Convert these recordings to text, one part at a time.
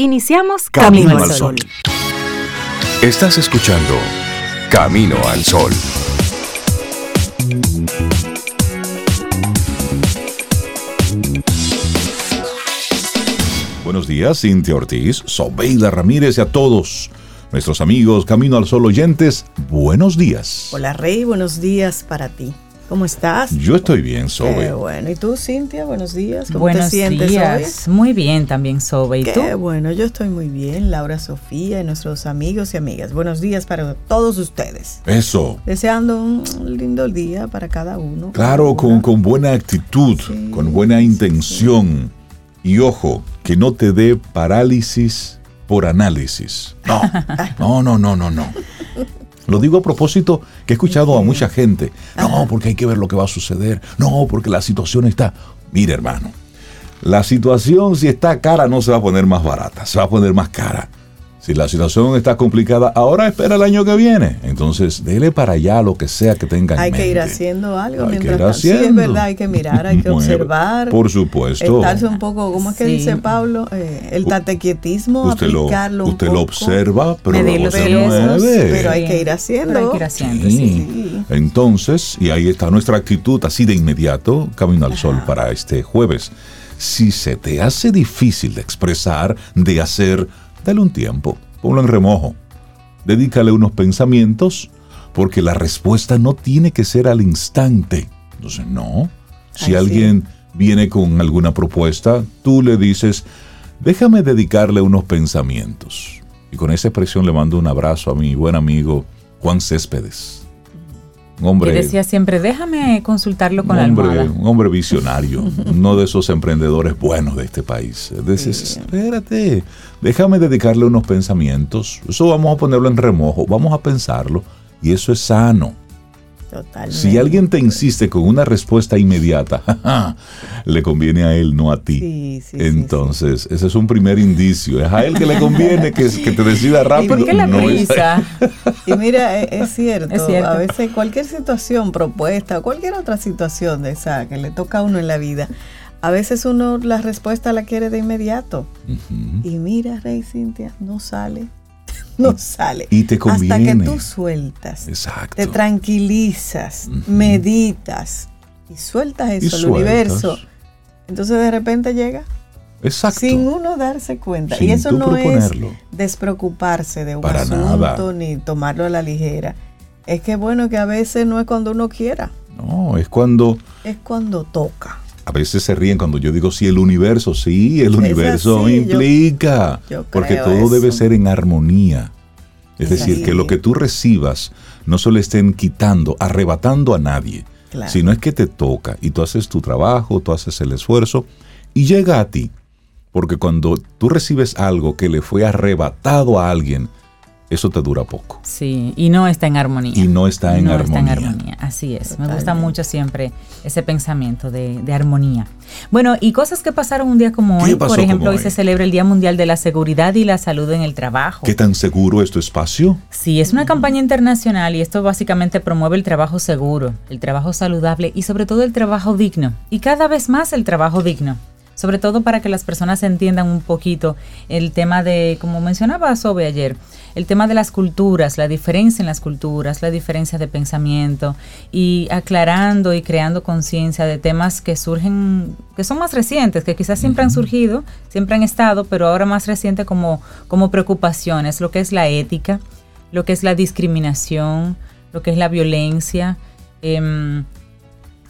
Iniciamos Camino, al Sol. Estás escuchando Camino al Sol. Buenos días, Cintia Ortiz, Sobeida Ramírez y a todos nuestros amigos Camino al Sol oyentes, buenos días. Hola Rey, buenos días para ti. ¿Cómo estás? Yo estoy bien, Sobe. Qué bueno. ¿Y tú, Cintia? Buenos días. ¿Cómo Buenos te sientes días. Muy bien también, Sobe. ¿Y Qué tú? bueno, yo estoy muy bien. Laura Sofía y nuestros amigos y amigas. Buenos días para todos ustedes. Eso. Deseando un lindo día para cada uno. Claro, con, con buena actitud, Sí, con buena sí, intención. Y ojo, que no te dé parálisis por análisis. No, no, no, no, no, no. Lo digo a propósito que he escuchado a mucha gente. No, porque hay que ver lo que va a suceder. No, porque la situación está... Mire, hermano, la situación si está cara no se va a poner más barata, se va a poner más cara. Si la situación está complicada, ahora espera el año que viene. Entonces, dele para allá lo que sea que tenga en Hay que ir haciendo algo Hay que mientras ir tanto. Sí, es haciendo. verdad, hay que mirar, hay que observar. Por supuesto. Estarse un poco, ¿cómo es que Sí. dice Pablo? Eh, el tatequietismo, Usted lo, aplicarlo un usted lo observa, pero Medir luego se mueve. Pero hay que ir Pero haciendo. hay que ir haciendo, Sí. sí. Entonces, y ahí está nuestra actitud así de inmediato, Camino al Sol para este jueves. Si se te hace difícil de expresar, de hacer, dale un tiempo, ponlo en remojo. Dedícale unos pensamientos, porque la respuesta no tiene que ser al instante. Entonces, no. Si Ay, sí. alguien viene con alguna propuesta, tú le dices, déjame dedicarle unos pensamientos. Y con esa expresión le mando un abrazo a mi buen amigo Juan Céspedes. Un decía siempre, déjame consultarlo un con la hombre, almohada. un hombre visionario, uno de esos emprendedores buenos de este país. Dices, espérate, déjame dedicarle unos pensamientos. Eso vamos a ponerlo en remojo, vamos a pensarlo. Y eso es sano. Totalmente. Si alguien te insiste con una respuesta inmediata, le conviene a él, no a ti. Sí, sí, sí, Entonces, ese es un primer indicio. Es a él que le conviene que, que te decida rápido. ¿Por qué la no prisa? Y mira, e- es cierto, Es cierto. a veces cualquier situación propuesta, cualquier otra situación de esa que le toca a uno en la vida, a veces uno la respuesta la quiere de inmediato. Y mira, Rey Cintia, no sale, no sale. y te Hasta que conviene. tú sueltas, Exacto. te tranquilizas, meditas y sueltas Y eso al sueltas. universo. Entonces de repente llega Exacto. sin uno darse cuenta. Sin y eso no es despreocuparse de un Para asunto nada. ni tomarlo a la ligera. Es que bueno que a veces no es cuando uno quiera, No, es cuando es cuando toca. A veces se ríen cuando yo digo si el universo, sí, el Es universo así, implica, yo porque todo debe ser en armonía. Es Es decir, así. que lo que tú recibas no se le estén quitando, arrebatando a nadie, Claro. sino es que te toca y tú haces tu trabajo, tú haces el esfuerzo y llega a ti. Porque cuando tú recibes algo que le fue arrebatado a alguien, eso te dura poco Sí, y no está en armonía. y no está en no armonía. está en armonía, así es. Me gusta mucho siempre ese pensamiento de, de armonía. Bueno, y cosas que pasaron un día como ¿Qué hoy. pasó Por ejemplo, hoy? se celebra el Día Mundial de la Seguridad y la Salud en el Trabajo. ¿Qué tan seguro es tu espacio? Sí, es una campaña internacional y esto básicamente promueve el trabajo seguro, el trabajo saludable y sobre todo el trabajo digno. Y cada vez más el trabajo digno. Sobre todo para que las personas entiendan un poquito el tema de, como mencionaba Sobe ayer, el tema de las culturas, la diferencia en las culturas, la diferencia de pensamiento y aclarando y creando conciencia de temas que surgen, que son más recientes, que quizás siempre han surgido, siempre han estado, pero ahora más reciente como, como preocupaciones, lo que es la ética, lo que es la discriminación, lo que es la violencia, em,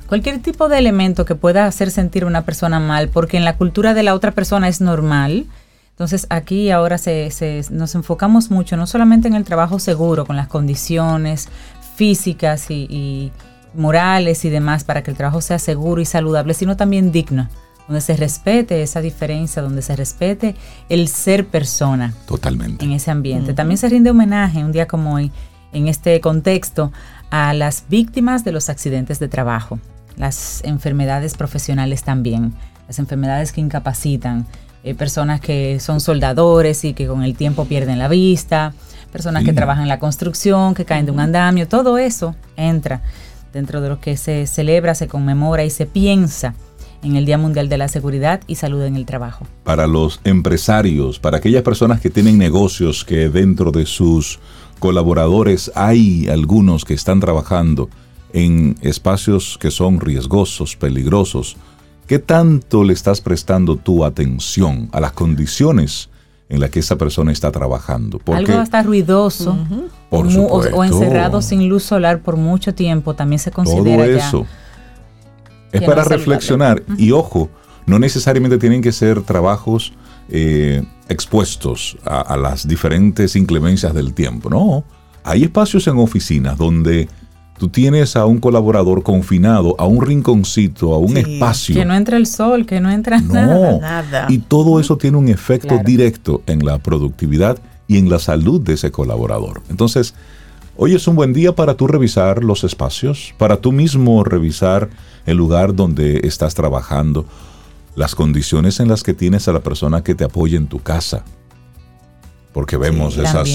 cualquier tipo de elemento que pueda hacer sentir a una persona mal, porque en la cultura de la otra persona es normal. Entonces aquí ahora se, se- nos enfocamos mucho, no solamente en el trabajo seguro, con las condiciones físicas y, y morales y demás, para que el trabajo sea seguro y saludable, sino también digno, donde se respete esa diferencia, donde se respete el ser persona Totalmente. en ese ambiente. También se rinde homenaje un día como hoy, en este contexto, a las víctimas de los accidentes de trabajo, las enfermedades profesionales también, las enfermedades que incapacitan, eh, personas que son soldadores y que con el tiempo pierden la vista, personas que trabajan en la construcción, que caen de un andamio, todo eso entra dentro de lo que se celebra, se conmemora y se piensa en el Día Mundial de la Seguridad y Salud en el Trabajo. Para los empresarios, para aquellas personas que tienen negocios que dentro de sus colaboradores hay algunos que están trabajando en espacios que son riesgosos, peligrosos, ¿qué tanto le estás prestando tu atención a las condiciones en las que esa persona está trabajando? Porque, Algo hasta ruidoso o, encerrado sin luz solar por mucho tiempo también se considera todo eso. es para reflexionar y ojo, no necesariamente tienen que ser trabajos eh, expuestos a, las diferentes inclemencias del tiempo. No, hay espacios en oficinas donde tú tienes a un colaborador confinado a un rinconcito, a un espacio. Que no entra el sol, que no entra nada, Y todo eso tiene un efecto directo en la productividad y en la salud de ese colaborador. Entonces, hoy es un buen día para tú revisar los espacios, para tú mismo revisar el lugar donde estás trabajando las condiciones en las que tienes a la persona que te apoya en tu casa. Porque vemos esas,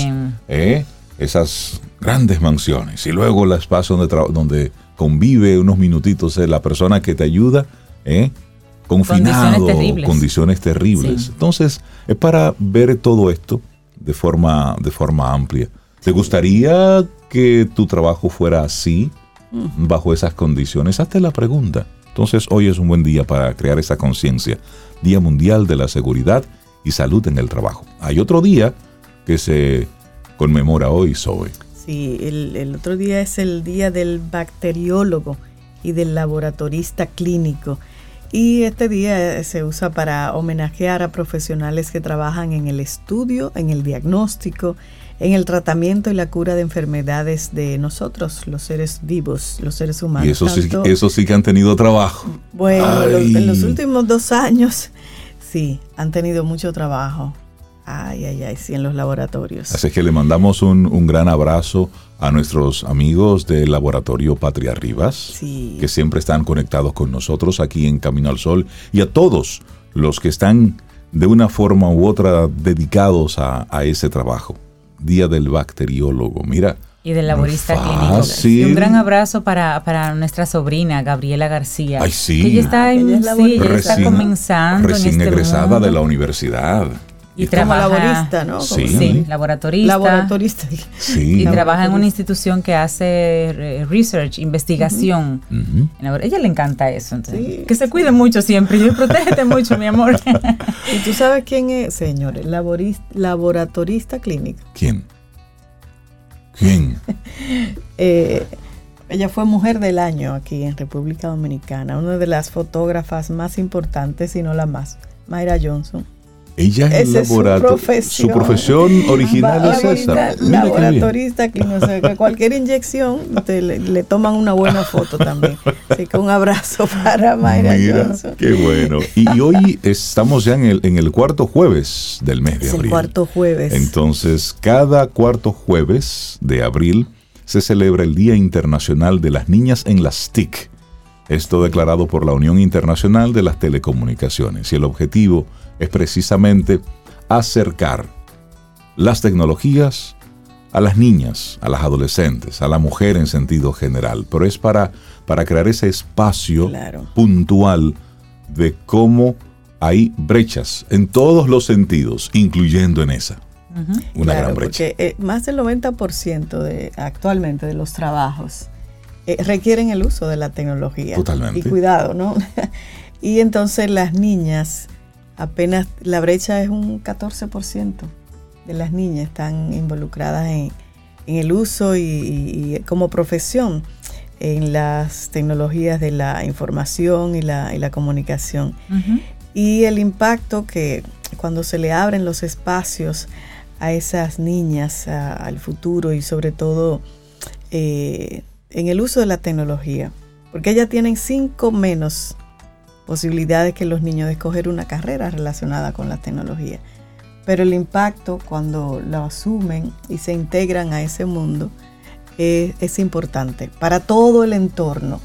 ¿eh? esas grandes mansiones y luego el espacio donde, donde convive unos minutitos la persona que te ayuda, ¿eh? confinado, condiciones terribles. Condiciones terribles. Entonces, es para ver todo esto de forma, de forma amplia. ¿Te gustaría que tu trabajo fuera así, mm. bajo esas condiciones? Hazte la pregunta. Entonces hoy es un buen día para crear esa conciencia. Día Mundial de la Seguridad y Salud en el Trabajo. Hay otro día que se conmemora hoy, Zoe. Sí, el, otro día es el Día del Bacteriólogo y del Laboratorista Clínico. Y este día se usa para homenajear a profesionales que trabajan en el estudio, en el diagnóstico, en el tratamiento y la cura de enfermedades de nosotros, los seres vivos, los seres humanos. Y eso, sí, eso sí que han tenido trabajo. Bueno, en los últimos dos años, sí, han tenido mucho trabajo. Ay, ay, ay, sí, en los laboratorios. Así que le mandamos un, un gran abrazo a nuestros amigos del laboratorio Patria Rivas, que siempre están conectados con nosotros aquí en Camino al Sol, y a todos los que están de una forma u otra dedicados a, a ese trabajo. Día del Bacteriólogo. Mira. Y del laborista clínico. Y un gran abrazo para, para, nuestra sobrina, Gabriela García. Ay, sí. ella está, en, sí, está comenzando. Recién este egresada de la universidad. Y, trabaja, como laborista, ¿no? Sí, laboratorista. Laboratorista. Sí. Y trabaja en una institución que hace research, investigación. A ella le encanta eso. Que se cuide mucho siempre. Y protégete mucho, mi amor. ¿Y tú sabes quién es, señores? Laboratorista clínico. ¿Quién? ¿Quién? Eh, ella fue mujer del año aquí en República Dominicana. Una de las fotógrafas más importantes, y no la más. Mayra Johnson. Ella es el laboratorio. Su, profesión original es esa. Laboratorista, que no sé, que cualquier inyección le, toman una buena foto también. Así que un abrazo para Mayra Mira, Qué bueno. Y, hoy estamos ya en el, en el cuarto jueves del mes de abril. El cuarto jueves. Entonces, cada cuarto jueves de abril se celebra el Día Internacional de las Niñas en las TIC. Esto declarado por la Unión Internacional de las Telecomunicaciones. Y el objetivo es precisamente acercar las tecnologías a las niñas, a las adolescentes, a la mujer en sentido general, pero es para, para crear ese espacio puntual de cómo hay brechas en todos los sentidos, incluyendo en esa. Una gran brecha. Porque eh, más del 90% de, actualmente de los trabajos eh, requieren el uso de la tecnología. Totalmente. Y cuidado, ¿no? y entonces las niñas apenas la brecha es un 14% de las niñas están involucradas en, el uso y, como profesión en las tecnologías de la información y la, comunicación. Y el impacto que cuando se le abren los espacios a esas niñas, al futuro y sobre todo eh, en el uso de la tecnología, porque ellas tienen cinco menos posibilidades que los niños de escoger una carrera relacionada con la tecnología. Pero el impacto cuando lo asumen y se integran a ese mundo es, importante para todo el entorno,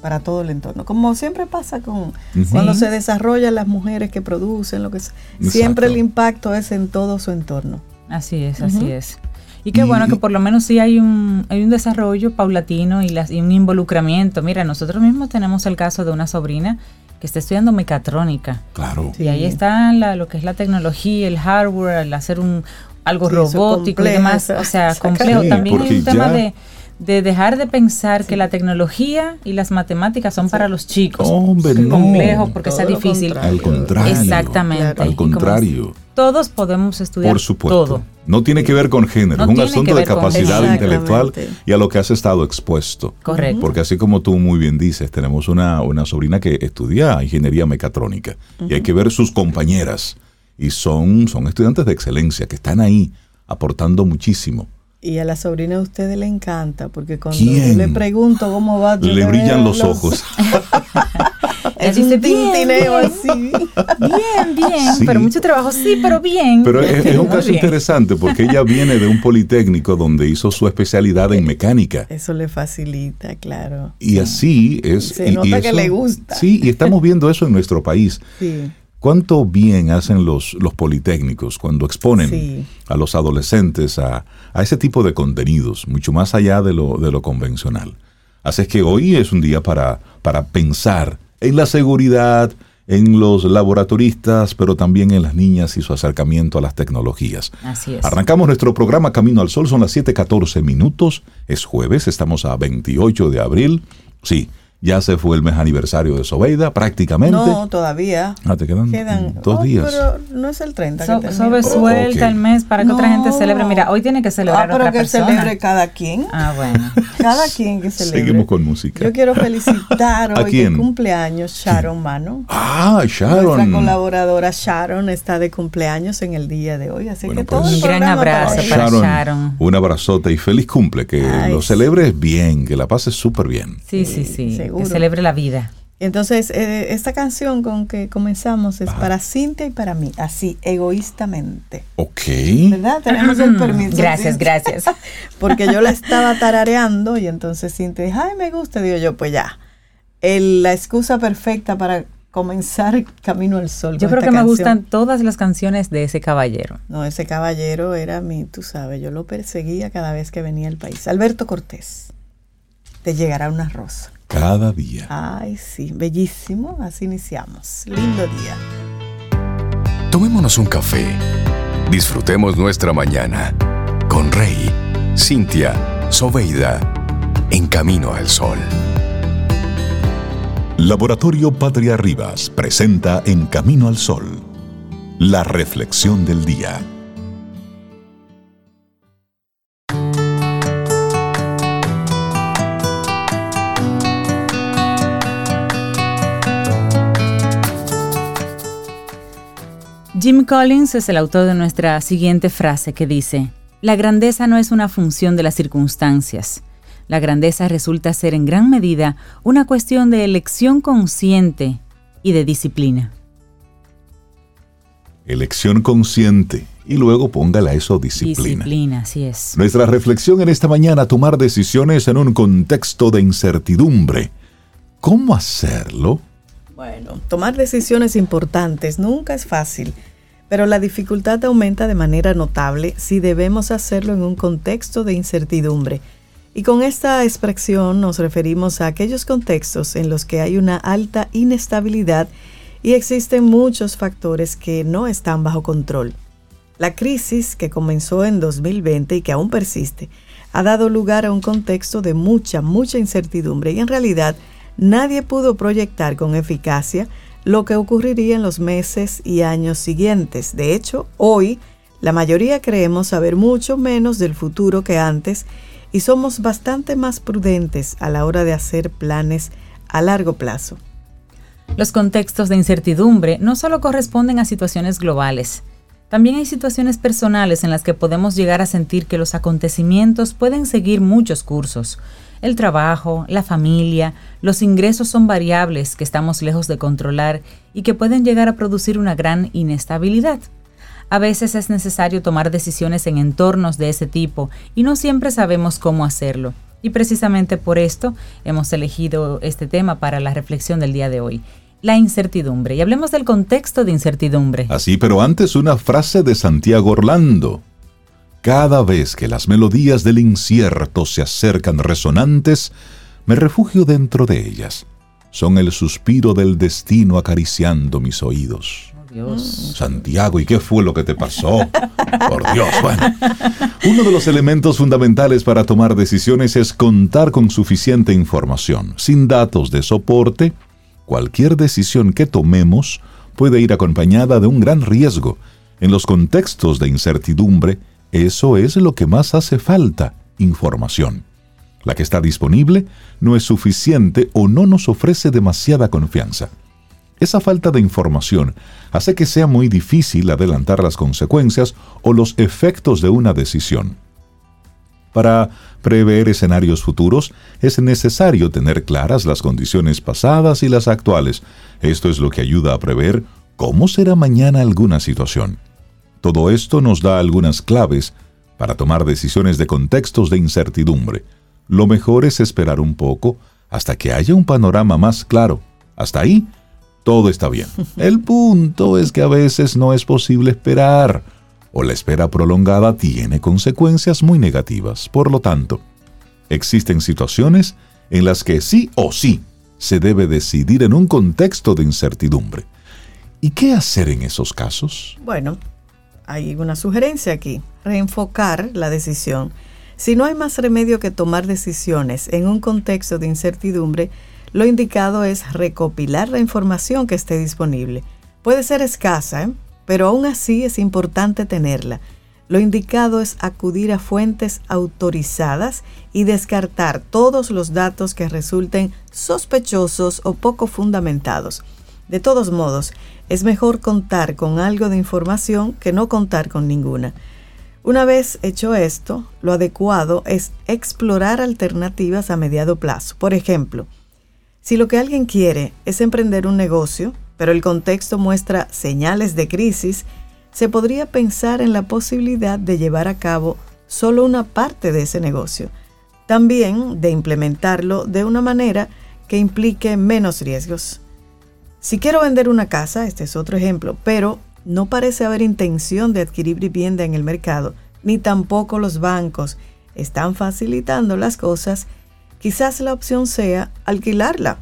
para todo el entorno. Como siempre pasa con cuando se desarrollan las mujeres que producen, lo que siempre el impacto es en todo su entorno. Así es, así es. Y qué bueno que por lo menos sí hay un, hay un desarrollo paulatino y, las, y un involucramiento. Mira, nosotros mismos tenemos el caso de una sobrina que esté estudiando mecatrónica. Claro. Y ahí está lo que es la tecnología, el hardware, el hacer un algo robótico y demás. O sea, complejo. También hay un tema de de dejar de pensar que la tecnología y las matemáticas son para los chicos. Hombre, no. complejo porque sea difícil. Al contrario. Exactamente. Al contrario. Todos podemos estudiar Por supuesto. todo. No tiene que ver con género, es un asunto de capacidad intelectual y a lo que has estado expuesto. Correcto. Porque así como tú muy bien dices, tenemos una, una sobrina que estudia ingeniería mecatrónica y hay que ver sus compañeras y son, son estudiantes de excelencia que están ahí aportando muchísimo. Y a la sobrina de ustedes le encanta, porque cuando le pregunto cómo va... Le brillan los, ojos. es un tintineo así. Bien, bien, pero mucho trabajo, sí, pero bien. Pero es, un caso interesante porque ella viene de un politécnico donde hizo su especialidad en mecánica. Eso le facilita, claro. Y así es. Se nota que le gusta. Sí, y estamos viendo eso en nuestro país. Sí. ¿Cuánto bien hacen los, los politécnicos cuando exponen a los adolescentes a, a, ese tipo de contenidos, mucho más allá de lo, de lo convencional? Así es que hoy es un día para, para pensar en la seguridad, en los laboratoristas, pero también en las niñas y su acercamiento a las tecnologías. Así es. Arrancamos nuestro programa Camino al Sol, son las 7:14 minutos, es jueves, estamos a 28 de abril. Sí, ya se fue el mes aniversario de Sobeida, prácticamente. No, todavía. Ah, te quedan, dos oh, días. Pero no es el 30. que Sobe suelta el mes para que otra gente celebre. Mira, hoy tiene que celebrar ah, pero que celebre cada quien. Ah, bueno. Cada quien que celebre. Seguimos con música. Yo quiero felicitar hoy que cumpleaños Sharon Mano. Ah, Sharon. Nuestra colaboradora Sharon está de cumpleaños en el día de hoy. Así que todo pues, Un gran abrazo para Sharon, Un abrazote y feliz cumple. Que lo celebres bien, que la pases súper bien. Sí, sí, sí. Que celebre la vida. Entonces, eh, esta canción con que comenzamos es para Cintia y para mí, así, egoístamente. Ok. ¿Verdad? Tenemos el permiso. Gracias, gracias. Porque yo la estaba tarareando y entonces Cintia dijo, ay, me gusta. Digo yo, pues ya. la excusa perfecta para comenzar Camino al Sol. Yo creo que me gustan todas las canciones de ese caballero. No, ese caballero era mi, tú sabes, yo lo perseguía cada vez que venía al país. Alberto Cortés, te llegará una rosa. Cada día. Ay, sí, bellísimo. Así iniciamos. Lindo día. Tomémonos un café. Disfrutemos nuestra mañana con Rey, Cintia, Soveida, en camino al sol. Laboratorio Patria Rivas presenta En Camino al Sol, la reflexión del día. Jim Collins es el autor de nuestra siguiente frase que dice, La grandeza no es una función de las circunstancias. La grandeza resulta ser en gran medida una cuestión de elección consciente y de disciplina. Elección consciente y luego póngala eso disciplina. Disciplina, así es. Nuestra reflexión en esta mañana, tomar decisiones en un contexto de incertidumbre. ¿Cómo hacerlo? Bueno, tomar decisiones importantes nunca es fácil pero la dificultad aumenta de manera notable si debemos hacerlo en un contexto de incertidumbre. Y con esta expresión nos referimos a aquellos contextos en los que hay una alta inestabilidad y existen muchos factores que no están bajo control. La crisis que comenzó en 2020 y que aún persiste ha dado lugar a un contexto de mucha, mucha incertidumbre y en realidad nadie pudo proyectar con eficacia lo que ocurriría en los meses y años siguientes. De hecho, hoy la mayoría creemos saber mucho menos del futuro que antes y somos bastante más prudentes a la hora de hacer planes a largo plazo. Los contextos de incertidumbre no solo corresponden a situaciones globales, también hay situaciones personales en las que podemos llegar a sentir que los acontecimientos pueden seguir muchos cursos, el trabajo, la familia, los ingresos son variables que estamos lejos de controlar y que pueden llegar a producir una gran inestabilidad. A veces es necesario tomar decisiones en entornos de ese tipo y no siempre sabemos cómo hacerlo. Y precisamente por esto hemos elegido este tema para la reflexión del día de hoy. La incertidumbre. Y hablemos del contexto de incertidumbre. Así, pero antes una frase de Santiago Orlando. Cada vez que las melodías del incierto se acercan resonantes, me refugio dentro de ellas. son el suspiro del destino acariciando mis oídos. Dios. Santiago, ¿y qué fue lo que te pasó? Por Dios, bueno. Uno de los elementos fundamentales para tomar decisiones es contar con suficiente información. Sin datos de soporte, cualquier decisión que tomemos puede ir acompañada de un gran riesgo. En los contextos de incertidumbre, eso es lo que más hace falta, información. La que está disponible no es suficiente o no nos ofrece demasiada confianza. Esa falta de información hace que sea muy difícil adelantar las consecuencias o los efectos de una decisión. Para prever escenarios futuros es necesario tener claras las condiciones pasadas y las actuales. Esto es lo que ayuda a prever cómo será mañana alguna situación. Todo esto nos da algunas claves para tomar decisiones de contextos de incertidumbre. Lo mejor es esperar un poco hasta que haya un panorama más claro. Hasta ahí todo está bien. El punto es que a veces no es posible esperar, o la espera prolongada tiene consecuencias muy negativas. Por lo tanto, existen situaciones en las que sí o sí se debe decidir en un contexto de incertidumbre. ¿Y qué hacer en esos casos? Bueno, hay una sugerencia aquí, reenfocar la decisión. Si no hay más remedio que tomar decisiones en un contexto de incertidumbre, lo indicado es recopilar la información que esté disponible. Puede ser escasa, ¿eh? pero aún así es importante tenerla. Lo indicado es acudir a fuentes autorizadas y descartar todos los datos que resulten sospechosos o poco fundamentados. De todos modos, es mejor contar con algo de información que no contar con ninguna. Una vez hecho esto, lo adecuado es explorar alternativas a mediado plazo. Por ejemplo, si lo que alguien quiere es emprender un negocio, pero el contexto muestra señales de crisis, se podría pensar en la posibilidad de llevar a cabo solo una parte de ese negocio. También de implementarlo de una manera que implique menos riesgos. Si quiero vender una casa, este es otro ejemplo, pero no parece haber intención de adquirir vivienda en el mercado, ni tampoco los bancos están facilitando las cosas, quizás la opción sea alquilarla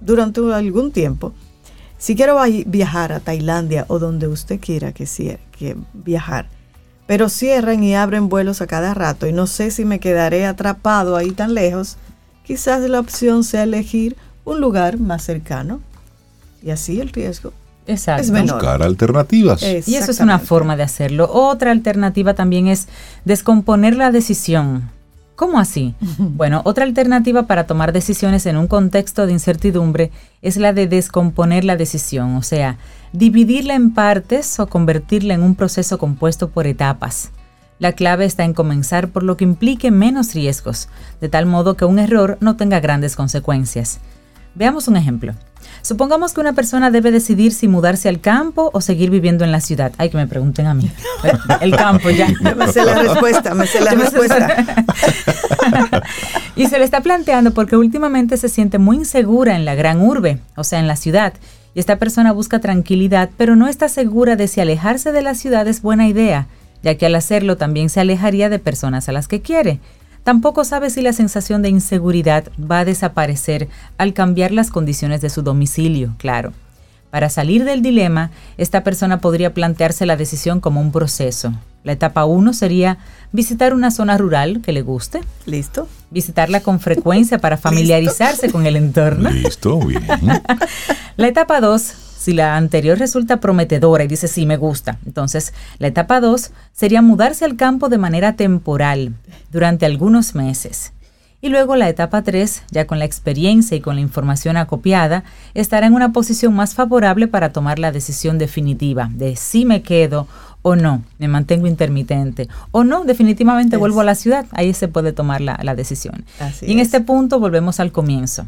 durante algún tiempo. Si quiero viajar a Tailandia o donde usted quiera que, que viajar, pero cierran y abren vuelos a cada rato y no sé si me quedaré atrapado ahí tan lejos, quizás la opción sea elegir un lugar más cercano y así el riesgo Exacto. es menor. Buscar alternativas. Y eso es una forma de hacerlo. Otra alternativa también es descomponer la decisión. ¿Cómo así? Bueno, otra alternativa para tomar decisiones en un contexto de incertidumbre es la de descomponer la decisión, o sea, dividirla en partes o convertirla en un proceso compuesto por etapas. La clave está en comenzar por lo que implique menos riesgos, de tal modo que un error no tenga grandes consecuencias. Veamos un ejemplo. Supongamos que una persona debe decidir si mudarse al campo o seguir viviendo en la ciudad. Ay, que me pregunten a mí. El campo ya. me sé la respuesta, me sé la respuesta. y se le está planteando porque últimamente se siente muy insegura en la gran urbe, o sea, en la ciudad. Y esta persona busca tranquilidad, pero no está segura de si alejarse de la ciudad es buena idea, ya que al hacerlo también se alejaría de personas a las que quiere. Tampoco sabe si la sensación de inseguridad va a desaparecer al cambiar las condiciones de su domicilio, claro. Para salir del dilema, esta persona podría plantearse la decisión como un proceso. La etapa 1 sería visitar una zona rural que le guste. Listo. Visitarla con frecuencia para familiarizarse con el entorno. Listo, bien. la etapa 2 si la anterior resulta prometedora y dice sí, me gusta, entonces la etapa 2 sería mudarse al campo de manera temporal durante algunos meses. Y luego la etapa 3, ya con la experiencia y con la información acopiada, estará en una posición más favorable para tomar la decisión definitiva de si me quedo o no, me mantengo intermitente, o no, definitivamente vuelvo a la ciudad, ahí se puede tomar la, decisión. y en este punto volvemos al comienzo.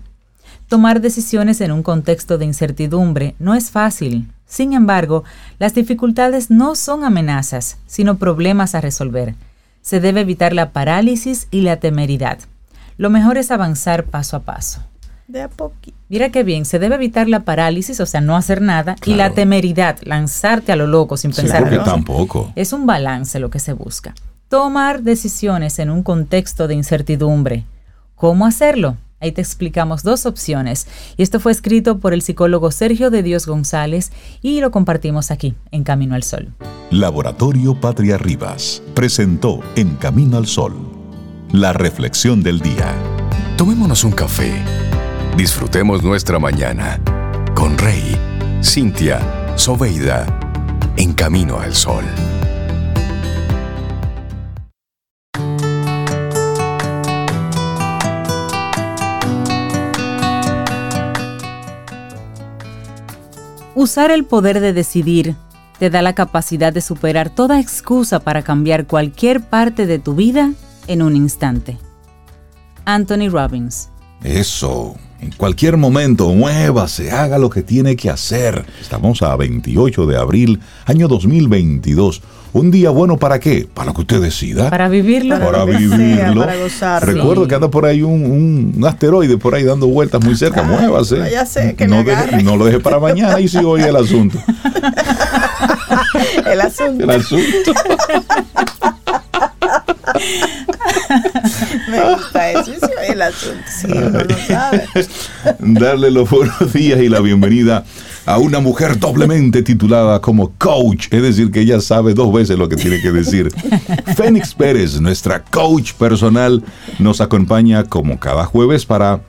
Tomar decisiones en un contexto de incertidumbre no es fácil. Sin embargo, las dificultades no son amenazas, sino problemas a resolver. Se debe evitar la parálisis y la temeridad. Lo mejor es avanzar paso a paso. De a poquito. Mira qué bien, se debe evitar la parálisis, o sea, no hacer nada, y la temeridad, lanzarte a lo loco sin pensar. Sí, tampoco. Es un balance lo que se busca. Tomar decisiones en un contexto de incertidumbre. ¿Cómo hacerlo? Ahí te explicamos dos opciones. Y esto fue escrito por el psicólogo Sergio de Dios González y lo compartimos aquí, en Camino al Sol. Laboratorio Patria Rivas presentó En Camino al Sol, la reflexión del día. Tomémonos un café. Disfrutemos nuestra mañana con Rey, Cintia, Soveida, en Camino al Sol. Usar el poder de decidir te da la capacidad de superar toda excusa para cambiar cualquier parte de tu vida en un instante. Anthony Robbins. Eso. En cualquier momento, muévase, haga lo que tiene que hacer. Estamos a 28 de abril, año 2022. Un día bueno para qué? Para lo que usted decida. Para vivirlo. Para, vivirlo. para gozarlo. Recuerdo que anda por ahí un, asteroide por ahí dando vueltas muy cerca. Muévase. Ya sé, que no, no lo deje para mañana y si oye el asunto. el asunto. El asunto. Me gusta eso. el asunto. Sí, uno lo sabe. Darle los buenos días y la bienvenida a una mujer doblemente titulada como coach, es decir, que ella sabe dos veces lo que tiene que decir. Fénix Pérez, nuestra coach personal, nos acompaña como cada jueves para,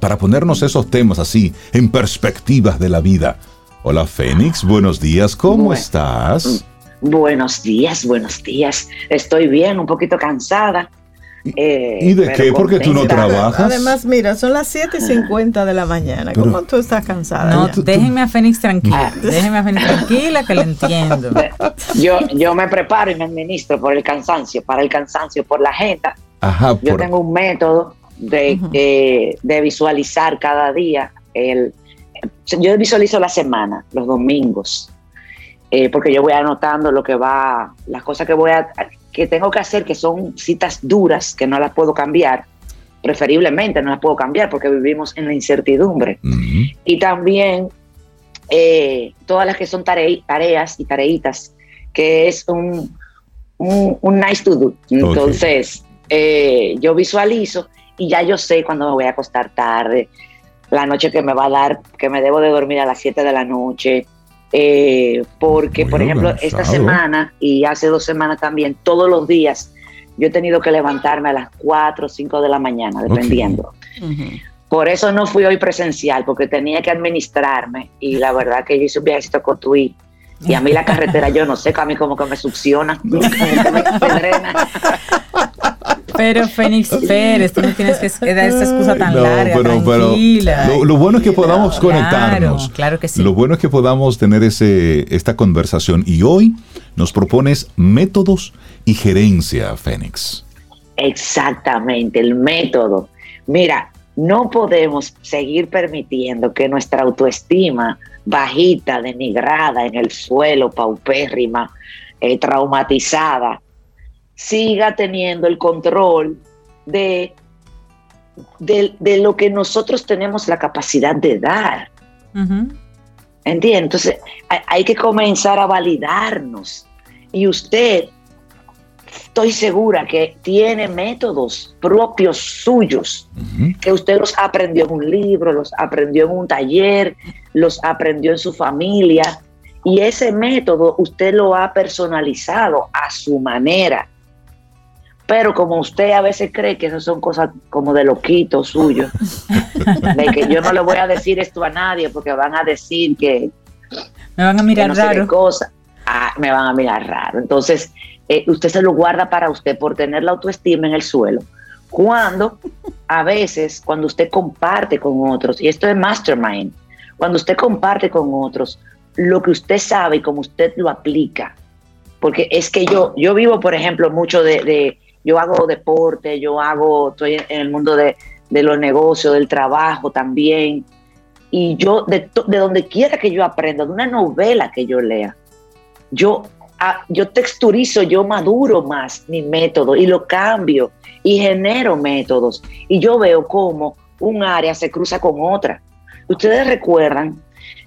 para ponernos esos temas así en perspectivas de la vida. Hola Fénix, buenos días, ¿cómo estás? Buenos días, buenos días. Estoy bien, un poquito cansada ¿Y de eh, qué? Porque tú no trabajas. Además, mira, son las 7 y 50 de la mañana. ¿Cómo tú estás cansada? No, déjenme a Fénix tranquila. Ah. déjenme a Fénix tranquila que le entiendo. Yo, yo me preparo y me administro por el cansancio, para el cansancio, por la agenda. Ajá, yo tengo un método de, eh, de visualizar cada día. El, yo visualizo la semana, los domingos. Eh, porque yo voy anotando lo que va, las cosas que voy a, que tengo que hacer, que son citas duras, que no las puedo cambiar, preferiblemente no las puedo cambiar porque vivimos en la incertidumbre. Y también eh, todas las que son tareas y tareitas, que es un, un, nice to do. Entonces, eh, yo visualizo y ya yo sé cuándo me voy a acostar tarde, la noche que me va a dar, que me debo de dormir a las 7 de la noche, eh, porque, por ejemplo, esta semana y hace dos semanas también, todos los días, yo he tenido que levantarme a las 4 o 5 de la mañana, dependiendo. Por eso no fui hoy presencial, porque tenía que administrarme y la verdad que yo hice un viajecito con tu y a mí la carretera, yo no sé, a mí como que me succiona, como que me Pero Fénix Pérez, tú no tienes que dar esa excusa tan larga, pero, tranquila. lo, bueno es que podamos conectarnos. Claro que sí. Lo bueno es que podamos tener ese, esta conversación. Y hoy nos propones métodos y gerencia, Fénix. Exactamente, el método. Mira, no podemos seguir permitiendo que nuestra autoestima bajita, denigrada, en el suelo, paupérrima, eh, traumatizada, siga teniendo el control de, de, lo que nosotros tenemos la capacidad de dar. Entonces, hay, que comenzar a validarnos. Y usted, estoy segura que tiene métodos propios suyos, que usted los aprendió en un libro, los aprendió en un taller, los aprendió en su familia. Y ese método usted lo ha personalizado a su manera. Pero como usted a veces cree que esas son cosas como de loquito suyo, de que yo no le voy a decir esto a nadie porque van a decir que me van a mirar raro. Ah, me van a mirar raro. Entonces, eh, usted se lo guarda para usted por tener la autoestima en el suelo. Cuando a veces, cuando usted comparte con otros, y esto es mastermind, cuando usted comparte con otros lo que usted sabe y como usted lo aplica, porque es que yo, yo vivo, por ejemplo, mucho de yo hago deporte, yo hago, estoy en el mundo de, los negocios, del trabajo también. Y yo, de, donde quiera que yo aprenda, de una novela que yo lea, yo, ah, yo texturizo, yo maduro más mi método y lo cambio y genero métodos. Y yo veo cómo un área se cruza con otra. Ustedes recuerdan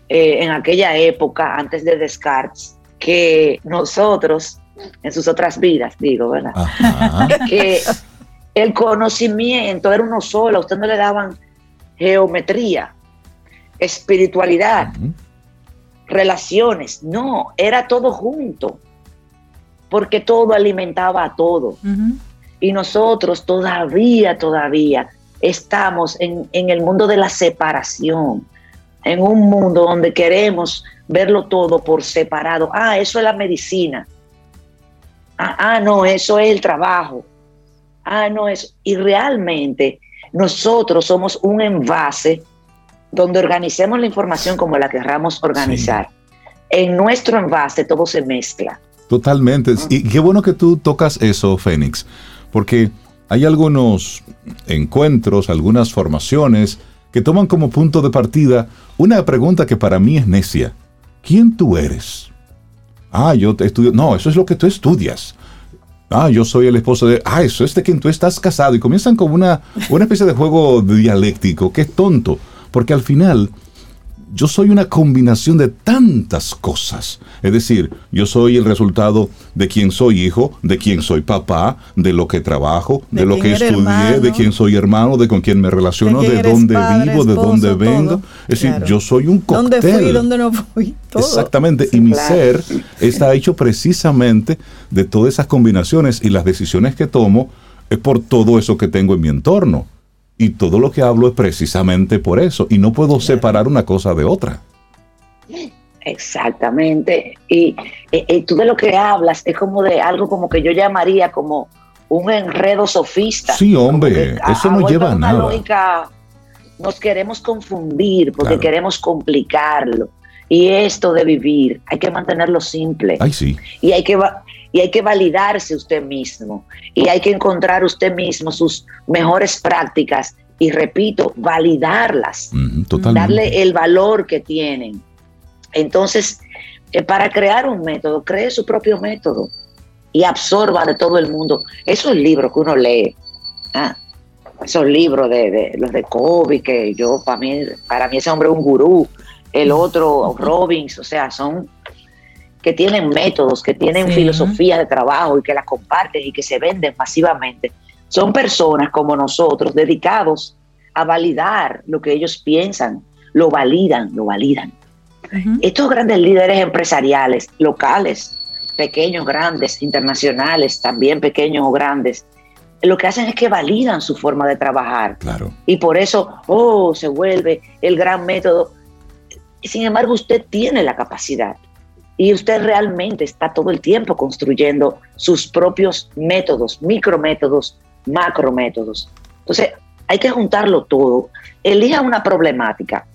eh, en aquella época, antes de Descartes, que nosotros en sus otras vidas, digo, ¿verdad? Que El conocimiento era uno solo, a usted no le daban geometría, espiritualidad, relaciones, no, era todo junto, porque todo alimentaba a todo. Y nosotros todavía, todavía estamos en, en el mundo de la separación, en un mundo donde queremos verlo todo por separado. Ah, eso es la medicina. Ah, ah, no, eso es el trabajo. Ah, no, es. Y realmente nosotros somos un envase donde organicemos la información como la querramos organizar. En nuestro envase todo se mezcla. Totalmente. Y qué bueno que tú tocas eso, Fénix, porque hay algunos encuentros, algunas formaciones que toman como punto de partida una pregunta que para mí es necia. ¿Quién tú eres? Ah, yo te estudio. No, eso es lo que tú estudias. Ah, yo soy el esposo de. Ah, eso es de quien tú estás casado. Y comienzan como una, una especie de juego dialéctico que es tonto. Porque al final yo soy una combinación de tantas cosas. Es decir, yo soy el resultado de quien soy hijo, de quien soy papá, de lo que trabajo, de, lo que estudié, de quien soy hermano, de con quien me relaciono, de, dónde vivo, de dónde vengo. Es decir, yo soy un cóctel. ¿Dónde fui, dónde no fui? Exactamente. y mi ser está hecho precisamente de todas esas combinaciones y las decisiones que tomo es por todo eso que tengo en mi entorno. Y todo lo que hablo es precisamente por eso. Y no puedo separar una cosa de otra. Exactamente. Y, tú de lo que hablas es como de algo como que yo llamaría como un enredo sofista. Sí, hombre, eso no lleva a nada. Lógica, nos queremos confundir porque queremos complicarlo. Y esto de vivir, hay que mantenerlo simple. Ay, sí. Y hay que, y hay que validarse usted mismo. Y hay que encontrar usted mismo sus mejores prácticas. Y repito, validarlas, darle el valor que tienen. Entonces, eh, para crear un método, cree su propio método y absorba de todo el mundo esos libros que uno lee. Ah, esos libros de, los de Kobe, que yo, para mí, para mí ese hombre es un gurú, el otro, Robbins, o sea, son que tienen métodos, que tienen filosofía de trabajo y que las comparten y que se venden masivamente, son personas como nosotros dedicados a validar lo que ellos piensan, lo validan, lo validan. Estos grandes líderes empresariales, locales, pequeños, grandes, internacionales, también pequeños o grandes, lo que hacen es que validan su forma de trabajar. Claro. Y por eso, oh, se vuelve el gran método. Sin embargo, usted tiene la capacidad y usted realmente está todo el tiempo construyendo sus propios métodos, micrométodos, macrométodos. Entonces, hay que juntarlo todo. Elija una problemática.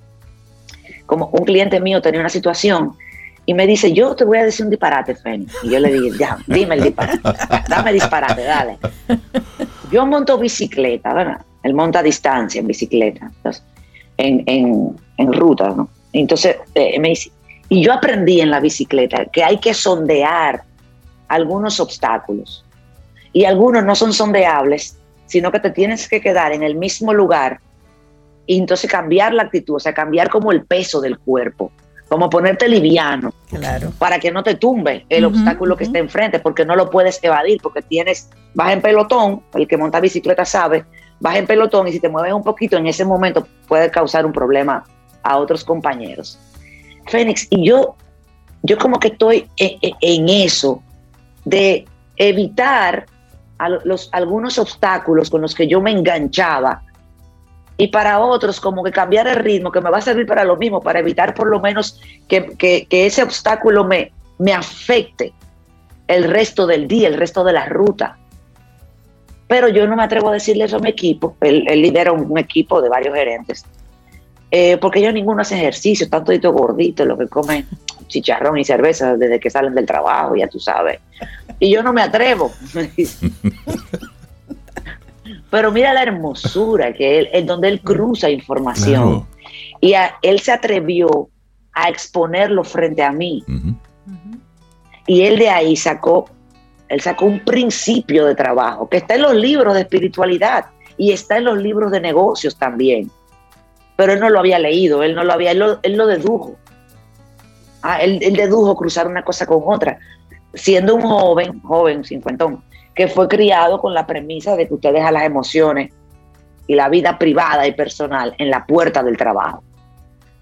Como un cliente mío tenía una situación y me dice, yo te voy a decir un disparate, Feni. Y yo le dije, ya, dime el disparate. Dame disparate, dale. Yo monto bicicleta, ¿verdad? Él monta a distancia en bicicleta, en, en, en ruta, ¿no? Entonces, eh, me dice, y yo aprendí en la bicicleta que hay que sondear algunos obstáculos. Y algunos no son sondeables, sino que te tienes que quedar en el mismo lugar y entonces cambiar la actitud, o sea, cambiar como el peso del cuerpo, como ponerte liviano, claro. para que no te tumbe el obstáculo que está enfrente, porque no lo puedes evadir, porque tienes, vas en pelotón, el que monta bicicleta sabe, vas en pelotón y si te mueves un poquito en ese momento puede causar un problema a otros compañeros. Fénix, y yo, yo como que estoy en, eso de evitar los, algunos obstáculos con los que yo me enganchaba y para otros como que cambiar el ritmo, que me va a servir para lo mismo, para evitar por lo menos que, ese obstáculo me, me afecte el resto del día, el resto de la ruta. Pero yo no me atrevo a decirle eso a mi equipo, él, él lidera un, equipo de varios gerentes eh, porque ellos ninguno hace ejercicio, están toditos gorditos, lo que comen chicharrón y cerveza desde que salen del trabajo, ya tú sabes. Y yo no me atrevo. Pero mira la hermosura que él, en donde él cruza información. Y él se atrevió a exponerlo frente a mí. Y él de ahí sacó, él sacó un principio de trabajo que está en los libros de espiritualidad y está en los libros de negocios también pero él no lo había leído, él no lo había, él lo, dedujo. Ah, él, dedujo cruzar una cosa con otra. siendo un joven, joven, cincuentón, que fue criado con la premisa de que usted deja las emociones y la vida privada y personal en la puerta del trabajo.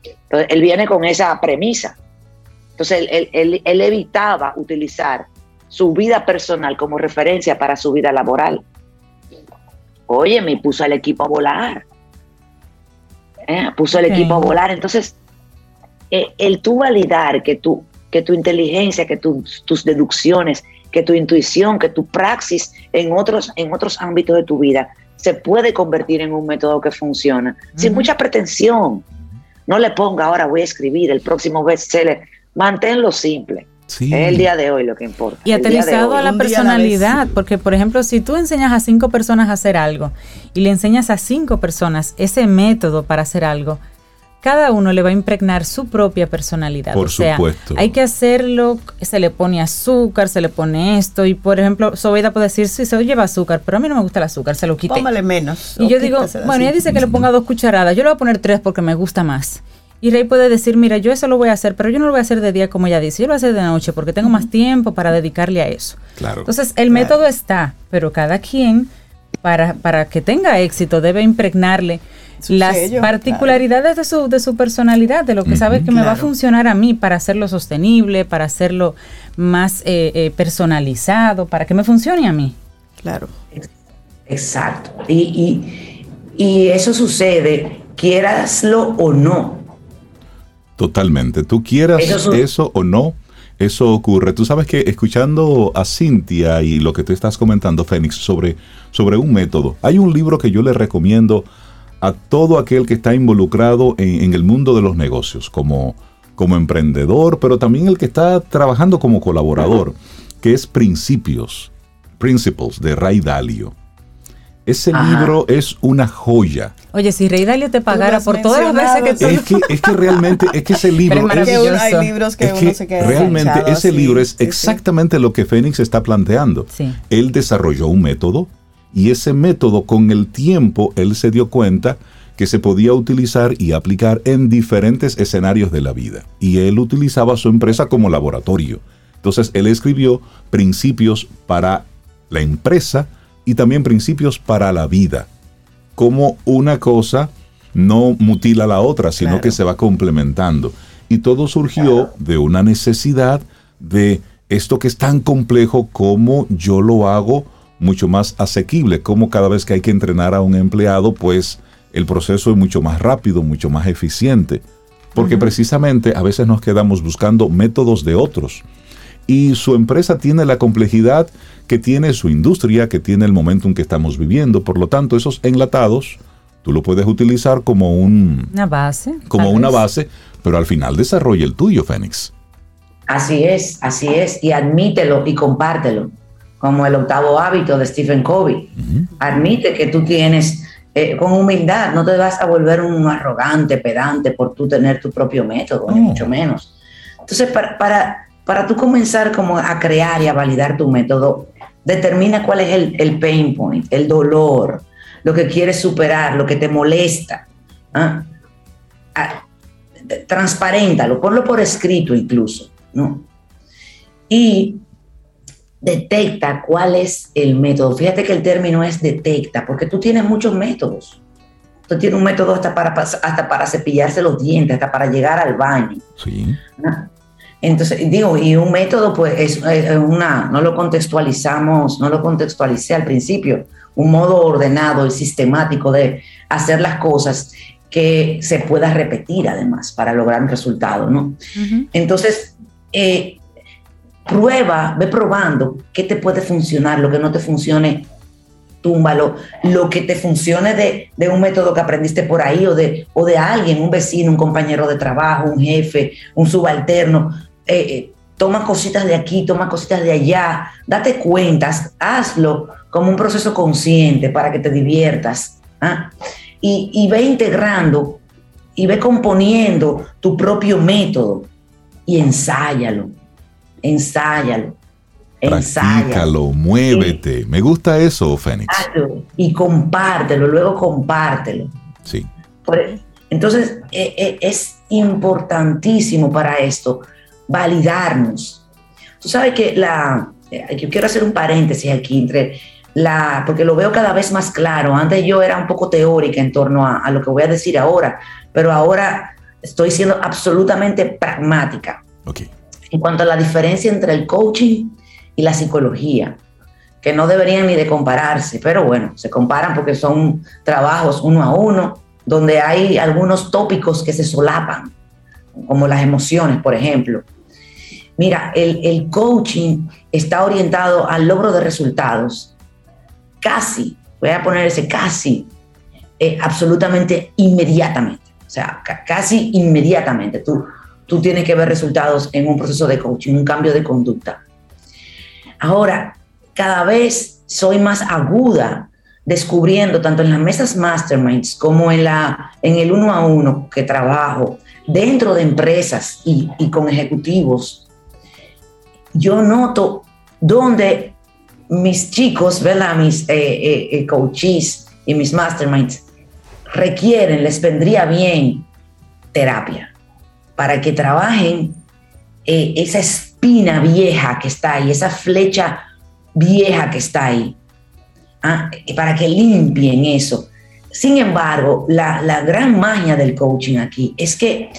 Entonces, él viene con esa premisa. Entonces, él, evitaba utilizar su vida personal como referencia para su vida laboral. Oye, me puso al equipo a volar. ¿Eh? Puso al equipo a volar. Entonces, eh, el tú validar que tu, que tu inteligencia, que tus deducciones, que tu intuición, que tu praxis en otros, en otros ámbitos de tu vida se puede convertir en un método que funciona, sin mucha pretensión. No le ponga ahora voy a escribir el próximo bestseller, manténlo simple. Es el día de hoy lo que importa. Y aterrizado a la personalidad, porque por ejemplo, si tú enseñas a cinco personas a hacer algo y le enseñas a cinco personas ese método para hacer algo, cada uno le va a impregnar su propia personalidad. Por supuesto. Hay que hacerlo, se le pone azúcar, se le pone esto, y por ejemplo, Sobeida puede decir, sí, se lleva azúcar, pero a mí no me gusta el azúcar, se lo quité. Póngale menos. Y yo digo, bueno, ella dice que le ponga dos cucharadas, yo le voy a poner tres porque me gusta más. Y Rey puede decir, mira, yo eso lo voy a hacer, pero yo no lo voy a hacer de día como ella dice, yo lo voy a hacer de noche porque tengo más tiempo para dedicarle a eso. Claro. Entonces, el método está, pero cada quien, para, para que tenga éxito, debe impregnarle las particularidades de, su, de su personalidad, de lo que sabe que me va a funcionar a mí para hacerlo sostenible, para hacerlo más eh, eh, personalizado, para que me funcione a mí. Claro. Exacto. Y, y, eso sucede, quieraslo o no. Totalmente. Tú quieras eso, o no, eso ocurre. Tú sabes que escuchando a Cintia y lo que tú estás comentando, Fénix, sobre, sobre un método, hay un libro que yo le recomiendo a todo aquel que está involucrado en, el mundo de los negocios, como, como emprendedor, pero también el que está trabajando como colaborador, que es Principios, Principles de Ray Dalio. Ese libro es una joya. Oye, si Ray Dalio te pagara por todas las veces que tú... Es que, es que realmente, es que ese libro... es, hay libros que, uno se queda Realmente ese libro es exactamente lo que Fénix está planteando. Él desarrolló un método, y ese método con el tiempo él se dio cuenta que se podía utilizar y aplicar en diferentes escenarios de la vida. Y él utilizaba su empresa como laboratorio. Entonces él escribió principios para la empresa y también principios para la vida. Como una cosa no mutila la otra, sino que se va complementando. Y todo surgió de una necesidad de esto que es tan complejo como yo lo hago mucho más asequible, como cada vez que hay que entrenar a un empleado, pues el proceso es mucho más rápido, mucho más eficiente, porque precisamente a veces nos quedamos buscando métodos de otros. Y su empresa tiene la complejidad que tiene su industria, que tiene el momento en que estamos viviendo. Por lo tanto, esos enlatados, tú lo puedes utilizar como un, una base. Como una base, pero al final desarrolla el tuyo, Fénix. Así es, así es. Y admítelo y compártelo como el octavo hábito de Stephen Covey. Admite que tú tienes, eh, con humildad, no te vas a volver un arrogante, pedante por tú tener tu propio método, ni mucho menos. Entonces, para, para, para tú comenzar como a crear y a validar tu método, determina cuál es el, el pain point, el dolor, lo que quieres superar, lo que te molesta. ¿ah? Ah, transparéntalo, ponlo por escrito incluso, ¿no? Y detecta cuál es el método. Fíjate que el término es detecta, porque tú tienes muchos métodos. Tú tienes un método hasta para, hasta para cepillarse los dientes, hasta para llegar al baño. Sí. Entonces, digo, y un método, pues, es, una, no lo contextualizamos, no lo contextualicé al principio, un modo ordenado y sistemático de hacer las cosas que se pueda repetir además para lograr un resultado, ¿no? Entonces, eh, prueba, ve probando qué te puede funcionar, lo que no te funcione, túmbalo, lo que te funcione de, un método que aprendiste por ahí o de, o de alguien, un vecino, un compañero de trabajo, un jefe, un subalterno. Eh, eh, toma cositas de aquí, toma cositas de allá, date cuentas, hazlo como un proceso consciente para que te diviertas. ¿ah? Y, y ve integrando y ve componiendo tu propio método y ensáyalo ensáyalo. Practícalo, muévete. Me gusta eso, Fénix. Y compártelo, luego compártelo. Sí. E, entonces, e, e, es importantísimo para esto validarnos. Tú sabes que la, eh, yo quiero hacer un paréntesis aquí entre la, porque lo veo cada vez más claro. Antes yo era un poco teórica en torno a, a lo que voy a decir ahora, pero ahora estoy siendo absolutamente pragmática. Okay. En cuanto a la diferencia entre el coaching y la psicología, que no deberían ni de compararse, pero bueno, se comparan porque son trabajos uno a uno, donde hay algunos tópicos que se solapan, como las emociones, por ejemplo. Mira, el, coaching está orientado al logro de resultados, casi, voy a poner ese casi, eh, absolutamente inmediatamente. O sea, casi inmediatamente tú, tú tienes que ver resultados en un proceso de coaching, un cambio de conducta. Ahora, cada vez soy más aguda descubriendo tanto en las mesas masterminds como en, la, en el uno a uno que trabajo dentro de empresas y con ejecutivos, yo noto donde mis chicos, ¿verdad? mis eh, eh, eh, coaches y mis masterminds requieren, les vendría bien terapia para que trabajen esa espina vieja que está ahí, esa flecha vieja que está ahí, ¿ah? para que limpien eso. Sin embargo, la, la, gran magia del coaching aquí es que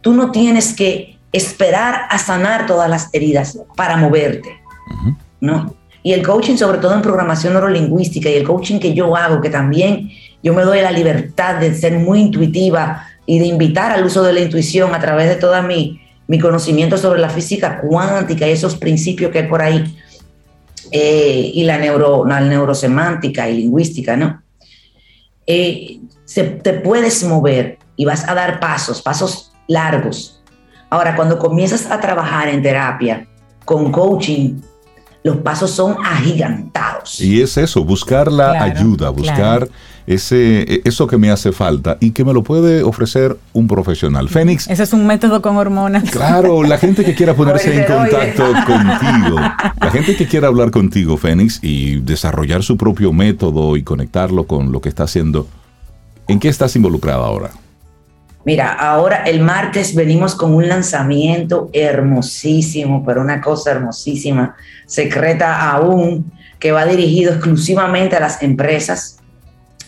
tú no tienes que esperar a sanar todas las heridas para moverte, uh -huh. ¿no? Y el coaching, sobre todo en programación neurolingüística y el coaching que yo hago, que también yo me doy la libertad de ser muy intuitiva y de invitar al uso de la intuición a través de toda mi, mi conocimiento sobre la física cuántica y esos principios que hay por ahí, eh, y la, neuro, la neurosemántica y lingüística, ¿no? Eh, se, te puedes mover y vas a dar pasos, pasos largos. Ahora, cuando comienzas a trabajar en terapia con coaching, los pasos son agigantados. Y es eso, buscar la claro, ayuda, buscar claro. ese, eso que me hace falta y que me lo puede ofrecer un profesional. Fénix. Ese es un método con hormonas. Claro, la gente que quiera ponerse en contacto contigo, la gente que quiera hablar contigo, Fénix, y desarrollar su propio método y conectarlo con lo que está haciendo, ¿en qué estás involucrada ahora? Mira, ahora el martes venimos con un lanzamiento hermosísimo, pero una cosa hermosísima, secreta aún, que va dirigido exclusivamente a las empresas.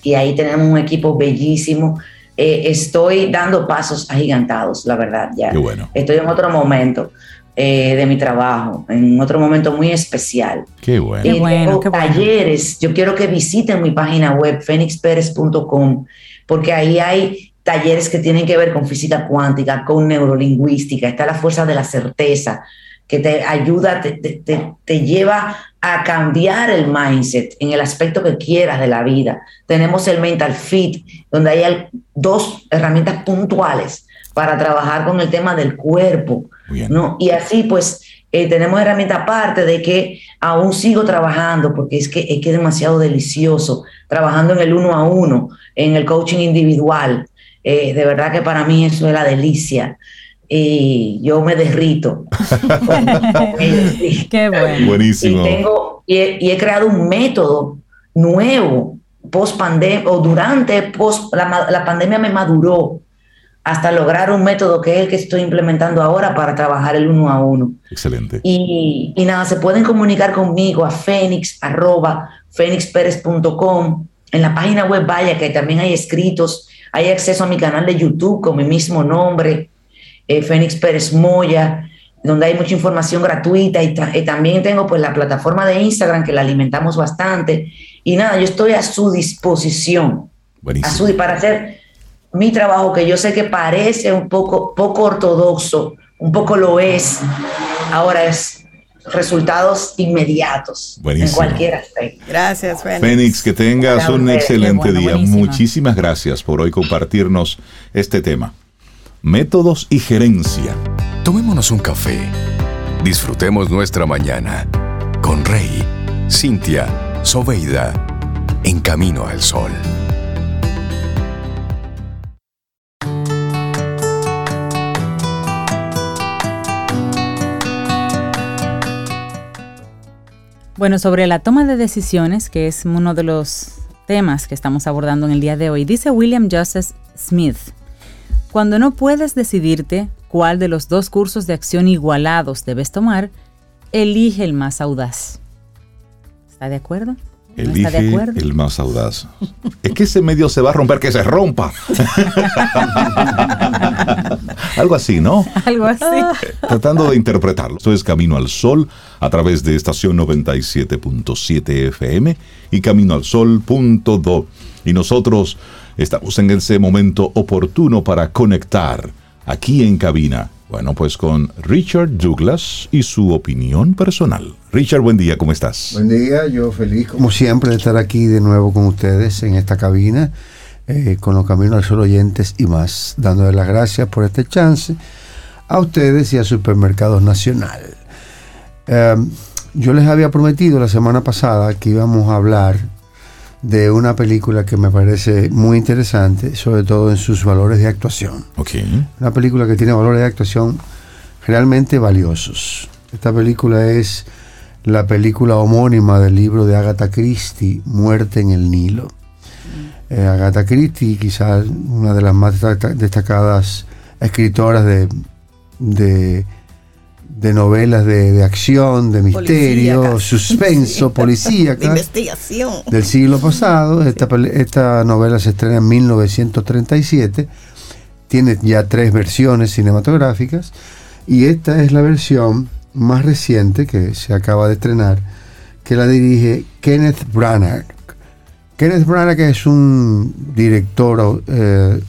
Y ahí tenemos un equipo bellísimo. Eh, estoy dando pasos agigantados, la verdad, ya. Qué bueno. Estoy en otro momento. Eh, de mi trabajo, en otro momento muy especial. Qué bueno. Y Qué bueno, qué bueno. talleres, yo quiero que visiten mi página web, fenixperez.com, porque ahí hay talleres que tienen que ver con física cuántica, con neurolingüística, está la fuerza de la certeza, que te ayuda, te, te, te, lleva a cambiar el mindset en el aspecto que quieras de la vida. Tenemos el Mental Fit, donde hay dos herramientas puntuales para trabajar con el tema del cuerpo. ¿no? Y así pues eh, tenemos herramienta aparte de que aún sigo trabajando, porque es que, es que es demasiado delicioso, trabajando en el uno a uno, en el coaching individual, eh, de verdad que para mí eso es la delicia. Y yo me derrito. Qué bueno. Buenísimo. Y, tengo, y, he, y he creado un método nuevo post pandemia o durante post, la, la, pandemia me maduró hasta lograr un método que es el que estoy implementando ahora para trabajar el uno a uno. Excelente. Y, y nada, se pueden comunicar conmigo a fénix, arroba, fénixperez.com. En la página web vaya que también hay escritos hay acceso a mi canal de YouTube con mi mismo nombre, eh, Fénix Pérez Moya, donde hay mucha información gratuita y, y, también tengo pues la plataforma de Instagram que la alimentamos bastante. Y nada, yo estoy a su disposición Buenísimo. a su, para hacer mi trabajo que yo sé que parece un poco, poco ortodoxo, un poco lo es. Ahora es resultados inmediatos Buenísimo. en cualquier aspecto. Gracias, Fénix. Fénix, que tengas Gracias, un excelente bueno, día. Muchísimas gracias por hoy compartirnos este tema. Métodos y gerencia. Tomémonos un café. Disfrutemos nuestra mañana con Rey, Cintia, Soveida, en camino al sol. Bueno, sobre la toma de decisiones, que es uno de los temas que estamos abordando en el día de hoy, dice William Justice Smith, cuando no puedes decidirte cuál de los dos cursos de acción igualados debes tomar, elige el más audaz. ¿Está de acuerdo? Elige el más audaz. Es que ese medio se va a romper, que se rompa. Algo así, ¿no? Algo así. Tratando de interpretarlo. Esto es Camino al Sol a través de estación 97.7 FM y Camino al Sol.do. Y nosotros estamos en ese momento oportuno para conectar aquí en cabina bueno, pues con Richard Douglas y su opinión personal. Richard, buen día, ¿cómo estás? Buen día, yo feliz como siempre de estar aquí de nuevo con ustedes en esta cabina, eh, con los Caminos al Sol oyentes y más, dándoles las gracias por este chance a ustedes y a Supermercados Nacional. Em, yo les había prometido la semana pasada que íbamos a hablar de una película que me parece muy interesante, sobre todo en sus valores de actuación. Okay. Una película que tiene valores de actuación realmente valiosos. Esta película es la película homónima del libro de Agatha Christie, Muerte en el Nilo. Eh, Agatha Christie, quizás una de las más destacadas escritoras de, de de novelas de, acción, de misterio, suspenso, policíaca. investigación. Del siglo pasado. Esta, esta novela se estrena en 1937. Tiene ya tres versiones cinematográficas. Y esta es la versión más reciente que se acaba de estrenar, que la dirige Kenneth Branagh. Kenneth Branagh es un director eh,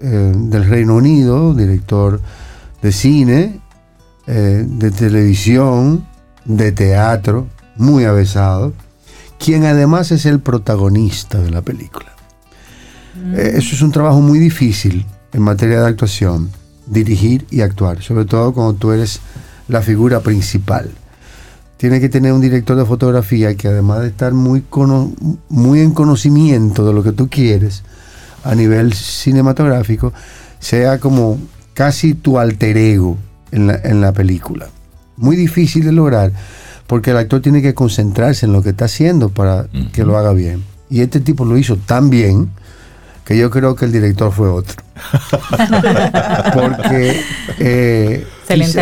eh, del Reino Unido, director de cine, eh, de televisión, de teatro, muy avesado, quien además es el protagonista de la película. Mm. Eh, eso es un trabajo muy difícil en materia de actuación, dirigir y actuar, sobre todo cuando tú eres la figura principal. Tiene que tener un director de fotografía que además de estar muy, muy en conocimiento de lo que tú quieres a nivel cinematográfico, sea como casi tu alter ego en la, película. Muy difícil de lograr porque el actor tiene que concentrarse en lo que está haciendo para que lo haga bien. Y este tipo lo hizo tan bien que yo creo que el director fue otro. porque eh,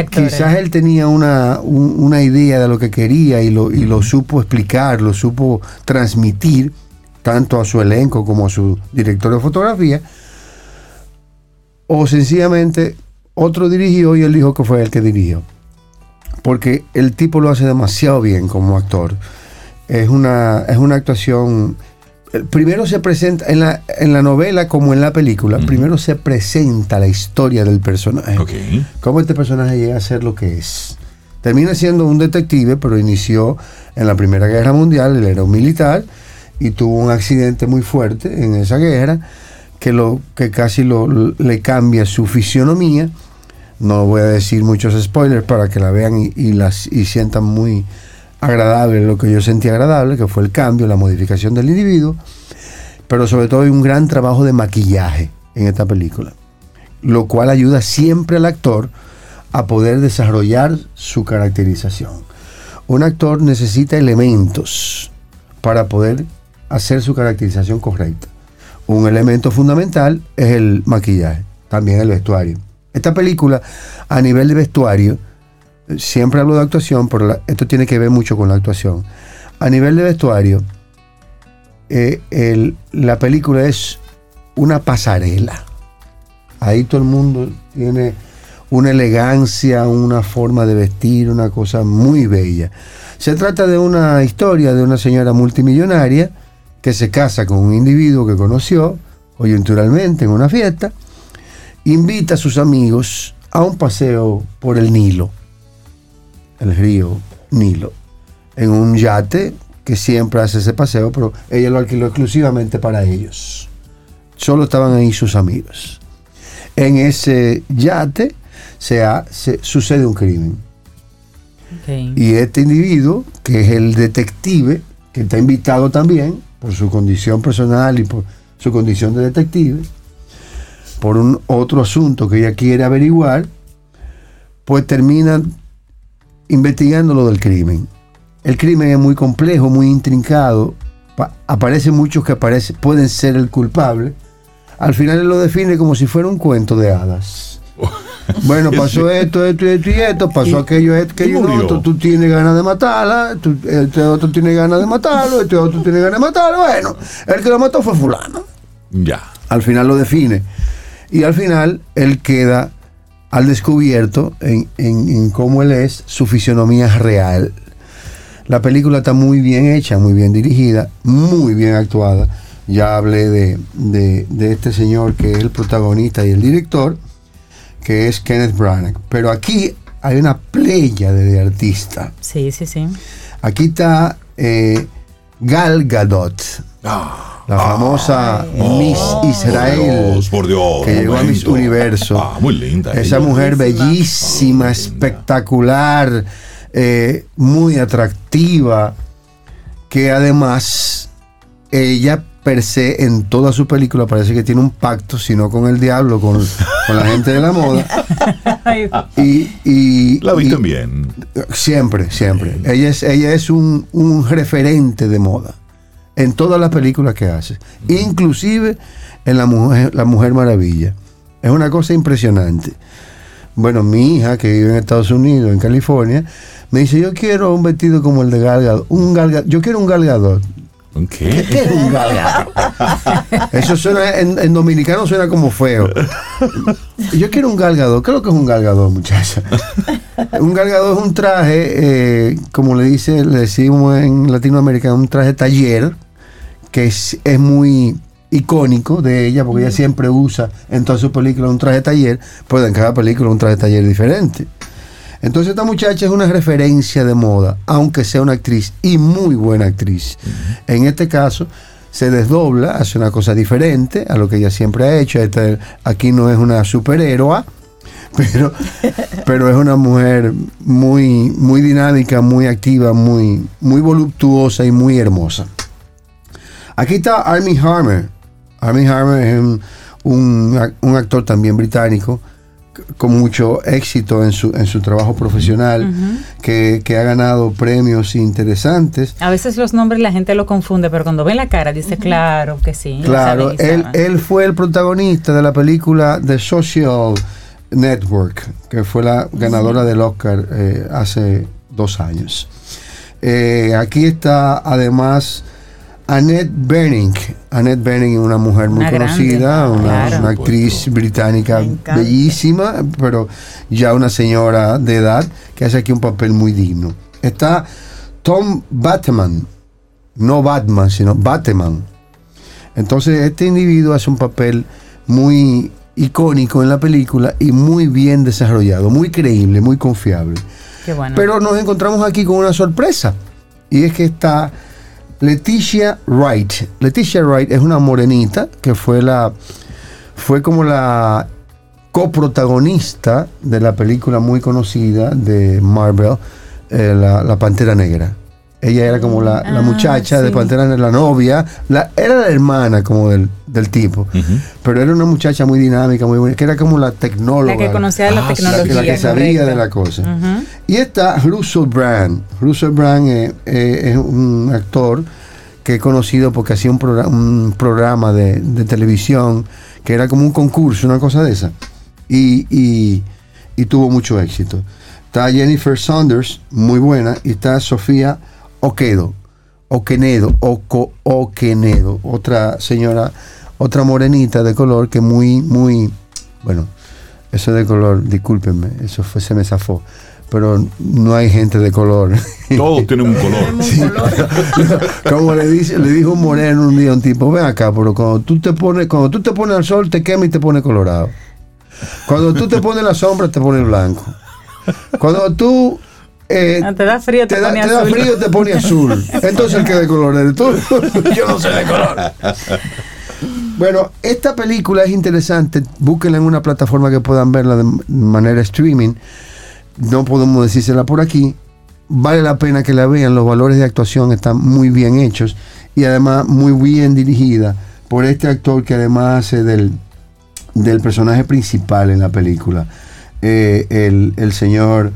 quizás él tenía una, una, idea de lo que quería y lo, y lo supo explicar, lo supo transmitir tanto a su elenco como a su director de fotografía. O sencillamente otro dirigió y él dijo que fue el que dirigió. Porque el tipo lo hace demasiado bien como actor. Es una, es una actuación. Primero se presenta, en la, en la novela como en la película, primero se presenta la historia del personaje. Cómo este personaje llega a ser lo que es. Termina siendo un detective, pero inició en la Primera Guerra Mundial, él era un militar y tuvo un accidente muy fuerte en esa guerra que, lo, que casi lo, le cambia su fisionomía no voy a decir muchos spoilers para que la vean y, las, y sientan muy agradable lo que yo sentí agradable, que fue el cambio, la modificación del individuo, pero sobre todo hay un gran trabajo de maquillaje en esta película, lo cual ayuda siempre al actor a poder desarrollar su caracterización. Un actor necesita elementos para poder hacer su caracterización correcta. Un elemento fundamental es el maquillaje, también el vestuario. Esta película, a nivel de vestuario, siempre hablo de actuación, pero esto tiene que ver mucho con la actuación. A nivel de vestuario, eh, la película es una pasarela. Ahí todo el mundo tiene una elegancia, una forma de vestir, una cosa muy bella. Se trata de una historia de una señora multimillonaria que se casa con un individuo que conoció coyunturalmente en una fiesta invita a sus amigos a un paseo por el Nilo, el río Nilo, en un yate que siempre hace ese paseo, pero ella lo alquiló exclusivamente para ellos. Solo estaban ahí sus amigos. En ese yate se, sucede un crimen. Y este individuo, que es el detective, que está invitado también por su condición personal y por su condición de detective, por un otro asunto que ella quiere averiguar, pues termina investigando lo del crimen. El crimen es muy complejo, muy intrincado, aparecen muchos que pueden ser el culpable. Al final él lo define como si fuera un cuento de hadas. Bueno, pasó esto, esto, esto y esto, pasó aquello, esto, aquello, otro. Tú tienes ganas de matarla, tú- este otro tiene ganas de matarlo, este otro tiene ganas de matarlo. Bueno, el que lo mató fue fulano. Ya. Al final lo define. Y al final él queda al descubierto en, en- en cómo él es, su fisionomía real. La película está muy bien hecha, muy bien dirigida, muy bien actuada. Ya hablé de, de- de este señor que es el protagonista y el director, que es Kenneth Branagh. Pero aquí hay una playa de, de artistas. Sí, sí, sí. Aquí está eh, Gal Gadot, Ah, la famosa Miss Israel Por Dios, por Dios. que llegó a Miss. Universo. Ah, muy linda. Esa ella. mujer bellísima, espectacular, eh, muy atractiva, que además ella per se en toda su película parece que tiene un pacto, si no con el diablo, con, con la gente de la moda. Y, y- La viste y- bien. Siempre, siempre. Ella es, ella es un, un referente de moda en todas las películas que hace, inclusive en la mujer, la mujer Maravilla. Es una cosa impresionante. Bueno, mi hija que vive en Estados Unidos, en California, me dice, yo quiero un vestido como el de Galgador. Un Galga- yo quiero un galgador. ¿Qué? ¿Qué es un galgador? Eso suena, en, en dominicano suena como feo. Yo quiero un galgador. ¿Qué es lo que es un galgador, muchacha? Un galgador es un traje, eh, como le dice, le decimos en Latinoamérica, un traje taller, que es, es muy icónico de ella, porque ella siempre usa en todas sus películas un traje taller, pero en cada película un traje taller diferente. Entonces esta muchacha es una referencia de moda, aunque sea una actriz y muy buena actriz. En este caso se desdobla, hace una cosa diferente a lo que ella siempre ha hecho. Esta- aquí no es una superhéroe, pero, pero es una mujer muy, muy dinámica, muy activa, muy, muy voluptuosa y muy hermosa. Aquí está Armie Harmer. Armie Harmer es un, un ac- un actor también británico con mucho éxito en su, en su trabajo profesional, que, que ha ganado premios interesantes. A veces los nombres la gente lo confunde, pero cuando ve la cara dice, claro que sí. Claro, él, saben". él fue el protagonista de la película The Social Network, que fue la ganadora del Oscar eh, hace dos años. Eh, aquí está además Annette Bening. Annette Bening es una mujer muy Una grande, conocida, una, claro. una actriz británica bellísima, pero ya una señora de edad que hace aquí un papel muy digno. Está Tom Bateman, no Batman, sino Bateman. Entonces este individuo hace un papel muy icónico en la película y muy bien desarrollado, muy creíble, muy confiable. Qué bueno. Pero nos encontramos aquí con una sorpresa. Y es que está Leticia Wright. Leticia Wright es una morenita que fue la. fue como la coprotagonista de la película muy conocida de Marvel, eh, la, La Pantera Negra. Ella era como la, la Ah, muchacha de sí. Pantera Negra, la novia, la, era la hermana como del, del tipo, pero era una muchacha muy dinámica, muy buena, que era como la tecnóloga. la que conocía de la Ah, sí, la que- tecnología. la que sabía correcto. de la cosa. Y está Russell Brand. Russell Brand eh, eh, es un actor que he conocido porque hacía un, progra- un programa de, de televisión que era como un concurso, una cosa de esa. Y, y- y tuvo mucho éxito. Está Jennifer Saunders, muy buena, y está Sofía Oquedo, Oquenedo, Oco, Oquenedo, otra señora, otra morenita de color que muy, muy, bueno, eso de color, discúlpenme, eso fue, se me zafó. Pero no hay gente de color. Todos tienen un color. Como le dice, le dijo un moreno un día a un tipo, ven acá, pero cuando tú te pones, cuando tú te pones al sol, te quema y te pone colorado. Cuando tú te pones la sombra, te pone blanco. Cuando tú eh, Ah, te da frío, te, te, da, pone te da azul. frío, te pone azul. Entonces el que de color eres tú. Yo no sé de color. Bueno, esta película es interesante. Búsquenla en una plataforma que puedan verla de manera streaming. No podemos decírsela por aquí. Vale la pena que la vean. Los valores de actuación están muy bien hechos y además muy bien dirigida por este actor que además hace del, del personaje principal en la película. Eh, el, el señor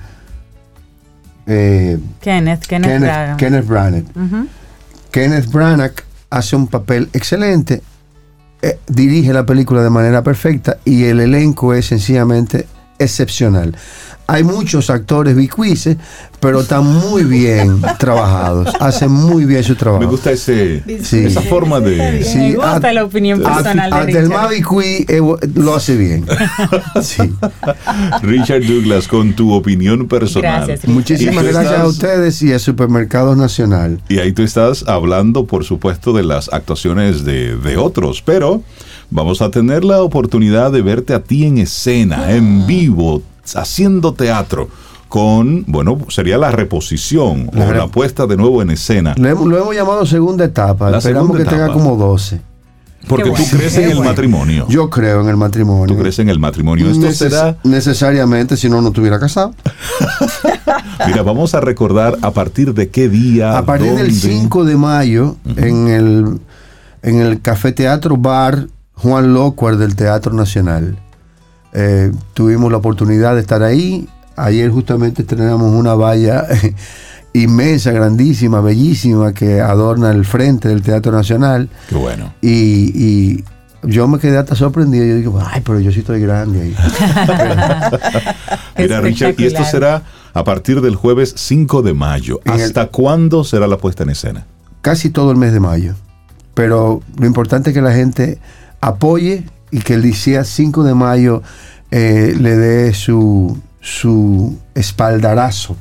eh, Kenneth, Kenneth, Kenneth, Branagh. Kenneth Branagh. Ujú. Kenneth Branagh hace un papel excelente, eh, dirige la película de manera perfecta y el elenco es sencillamente excepcional. Hay muchos actores bicuices, pero están muy bien trabajados. Hacen muy bien su trabajo. Me gusta ese, Sí. esa forma de... Sí, Me gusta a- la opinión a- personal de hasta el Richard. más bicuí eh, lo hace bien. Sí. Richard Douglas, con tu opinión personal. Gracias. Muchísimas gracias a ustedes y a Supermercados Nacional. Y ahí tú estás hablando, por supuesto, de las actuaciones de, de otros, pero vamos a tener la oportunidad de verte a ti en escena, en vivo, haciendo teatro, con, bueno, sería la reposición La o la puesta de nuevo en escena. Lo hemos, lo hemos llamado segunda etapa. La Esperamos segunda que tenga como 12. Porque Qué tú crees qué en el matrimonio. Yo creo en el matrimonio. Tú crees en el matrimonio. Esto Neces- será, Necesariamente, si no, no estuviera casado. mira, vamos a recordar a partir de qué día. A partir del dónde. 5 de mayo, en, el, en el Café Teatro Bar Juan Locuar del Teatro Nacional. Eh, tuvimos la oportunidad de estar ahí. Ayer justamente estrenamos una valla inmensa, grandísima, bellísima, que adorna el frente del Teatro Nacional. Qué bueno. Y, y yo me quedé hasta sorprendido. Yo digo, ay, pero yo sí estoy grande ahí. Mira, Richard, y esto será a partir del jueves 5 de mayo. El- ¿Hasta cuándo será la puesta en escena? casi todo el mes de mayo. Pero lo importante es que la gente apoye y que el día 5 de mayo eh, le dé su, su espaldarazo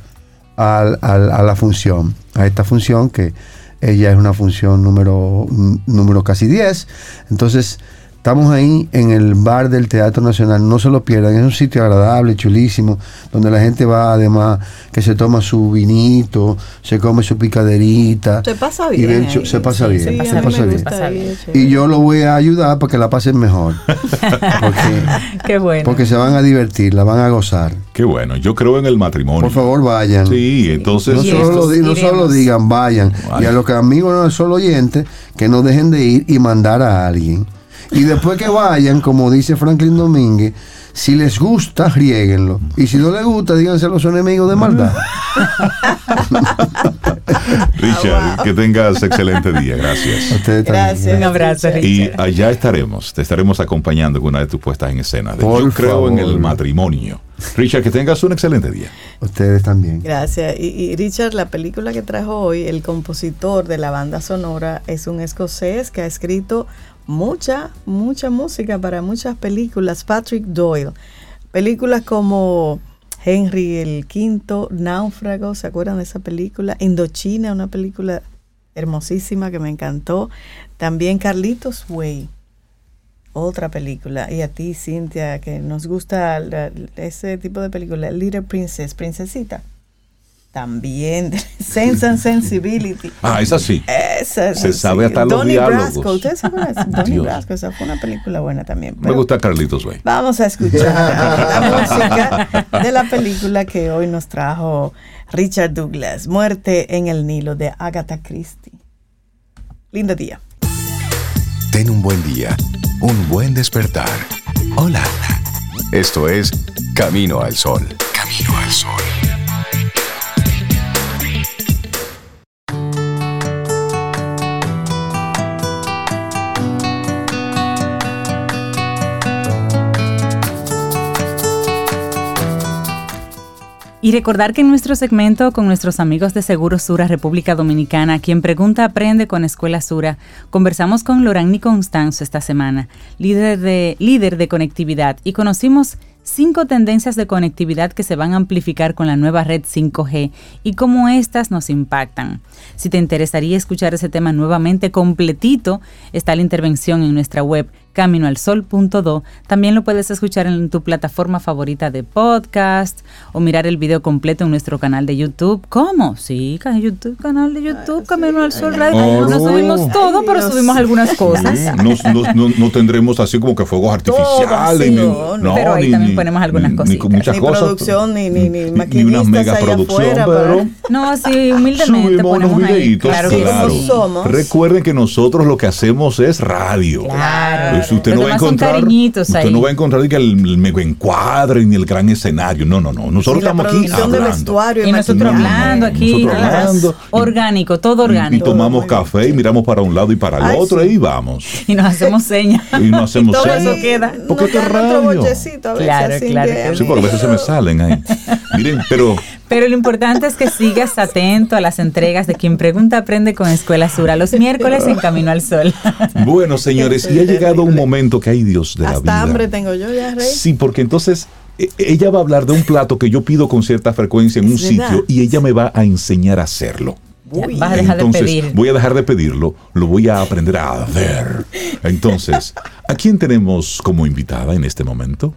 al- al- a la función, a esta función que ella es una función número, número casi 10. Entonces, estamos ahí en el bar del Teatro Nacional, no se lo pierdan, es un sitio agradable, chulísimo, donde la gente va además que se toma su vinito, se come su picaderita. Se pasa y bien. ven se pasa Sí, bien, sí, se pasa bien. Pasa. Y yo lo voy a ayudar para que la pasen mejor. Porque, Qué bueno. porque se van a divertir, la van a gozar. Qué bueno, yo creo en el matrimonio. Por favor, vayan. Sí, entonces. No solo, no solo digan, vayan. Vaya. Y a los que amigos no solo oyentes, que no dejen de ir y mandar a alguien. Y después que vayan, como dice Franklin Domínguez, si les gusta, riéguenlo. Y si no les gusta, díganse a los enemigos de maldad. Richard, que tengas excelente día. A Gracias. ustedes también. Gracias. Un abrazo, Richard. Y allá estaremos, te estaremos acompañando con una de tus puestas en escena. de Por yo creo en el matrimonio. Richard, que tengas un excelente día. Ustedes también. Gracias. Y, y Richard, la película que trajo hoy, el compositor de la banda sonora es un escocés que ha escrito mucha, mucha música para muchas películas, Patrick Doyle. Películas como Henry el Quinto, Náufrago, ¿se acuerdan de esa película? Indochina, una película hermosísima que me encantó. También Carlitos Way, otra película. Y a ti, Cintia, que nos gusta ese tipo de película, Little Princess, Princesita. También, Sense and Sensibility. Ah, esa sí. Esa, Se sí. sabe hasta los Donnie diálogos. Brasco, ¿ustedes se acuerdan? Donnie Dios. Brasco, esa fue una película buena también. Me gusta Carlitos Way. Vamos a escuchar la música de la película que hoy nos trajo Richard Douglas, Muerte en el Nilo de Agatha Christie. Lindo día. Ten un buen día, un buen despertar. Hola. Esto es Camino al Sol. Camino al Sol. Y recordar que en nuestro segmento con nuestros amigos de Seguro Sura República Dominicana, quien pregunta aprende con Escuela Sura, conversamos con Lorani Constanzo esta semana, líder de, líder de conectividad, y conocimos cinco tendencias de conectividad que se van a amplificar con la nueva red 5G y cómo éstas nos impactan. Si te interesaría escuchar ese tema nuevamente completito, está la intervención en nuestra web caminoalsol.do. También lo puedes escuchar en tu plataforma favorita de podcast o mirar el video completo en nuestro canal de YouTube. ¿Cómo? Sí, YouTube, canal de YouTube, Camino al Sol Radio. ay, no ay, subimos ay, todo, pero subimos algunas cosas. Sí, no, no- no- no tendremos así como que fuegos artificiales. así, ni- no, no. Pero ahí también ponemos algunas ni- ni muchas Ni cosas. producción, ni- ni- ni Ni maquinistas una mega producción, afuera pero No, sí, humildemente subimos unos ponemos ahí. videitos. Claro que claro. sí. somos. Recuerden que nosotros lo que hacemos es radio. Claro. Es Entonces usted no va a encontrar, usted no va a encontrar que el, el mega encuadre ni el gran escenario. No, no, no. Nosotros estamos aquí hablando. vestuario Y nosotros hablando aquí, Nosotros nada, hablando. orgánico, todo Y- Y, orgánico. tomamos bien. café y miramos para un lado y para el Ay, otro sí. y vamos. Y nos hacemos señas. Y no hacemos todo señas. eso queda. Porque Nos esto es radio. bochecito a veces, Claro, claro Sí, porque a veces se me salen ahí. Miren, pero Pero lo importante es que sigas atento a las entregas de quien pregunta aprende con Escuela Sura los miércoles en Camino al Sol. bueno, señores, y ha llegado un momento que hay Dios de la Hasta vida. hambre tengo yo ya, Rey. Sí, porque entonces e- ella va a hablar de un plato que yo pido con cierta frecuencia en un sitio y ella me va a enseñar a hacerlo. Ya, Uy. vas a dejar Entonces, de pedir. voy a dejar de pedirlo, lo voy a aprender a ver. Entonces, ¿a quién tenemos como invitada en este momento?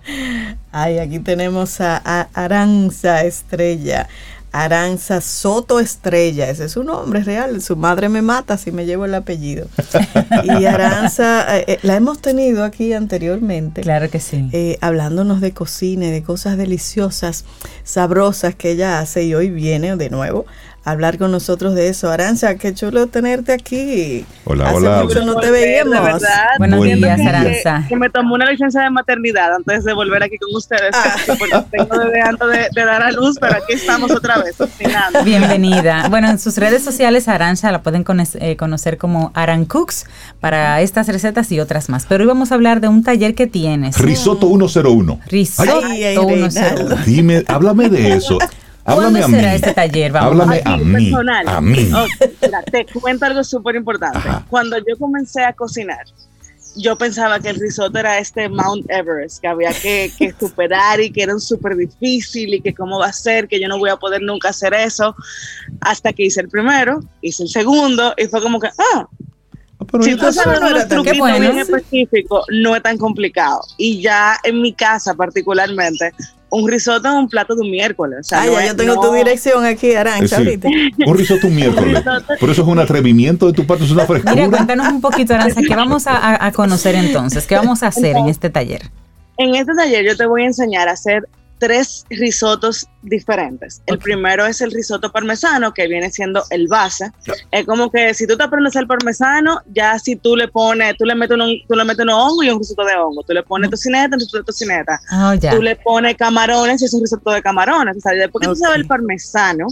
Ay, aquí tenemos a, a Aranza Estrella. Aranza Soto Estrella, ese es su nombre real. Su madre me mata si me llevo el apellido. Y Aranza, eh, eh, la hemos tenido aquí anteriormente. Claro que sí. eh, hablándonos de cocina y de cosas deliciosas, sabrosas que ella hace y hoy viene de nuevo hablar con nosotros de eso. Aranza, qué chulo tenerte aquí. Hola, Hace hola. mucho no te De veíamos. Buenos Buen días, día. Aranza. que me tomó una licencia de maternidad antes de volver aquí con ustedes, Ah. porque tengo desde antes de, de dar a luz, pero aquí estamos otra vez. Bienvenida. Bueno, en sus redes sociales, Arancha la pueden eh, conocer como Aran Cooks para estas recetas y otras más. Pero hoy vamos a hablar de un taller que tienes. Risotto 101. Risotto Ay, ay, 101. Reinaldo. Dime, háblame de eso. Háblame a ¿Cuándo mí. será este taller? Vamos. Háblame a Aquí, mí. personal. A mí. Mira, te cuento algo súper importante. Ajá. Cuando yo comencé a cocinar, yo pensaba que el risotto era este Mount Everest, que había que, que superar y que era un súper difícil y que cómo va a ser, que yo no voy a poder nunca hacer eso. Hasta que hice el primero, hice el segundo y fue como que, ah, pero si tú sabes no unos truquitos bueno. bien específicos, no es tan complicado. Y ya en mi casa particularmente, un risotto es un plato de un miércoles. O sea, Ah, no ya es- yo tengo no- tu dirección aquí, Arancha, Eh, sí. ahorita. Un risotto un miércoles. Por eso es un atrevimiento de tu parte, es una Mira, frescura. cuéntanos un poquito, Aranza, ¿qué vamos a, a- a conocer entonces? ¿Qué vamos a hacer en este taller? En este taller yo te voy a enseñar a hacer tres risotos diferentes. El primero es el risotto parmesano, que viene siendo el base. Es como que si tú te aprendes el parmesano, ya si tú le pones, tú le metes un, tú le metes unos hongos y un risotto de hongo. Tú le pones tocineta, un tocineta. Oh, ya. Tú le pones camarones y es un risotto de camarones. O sea, después que tú sabes el parmesano,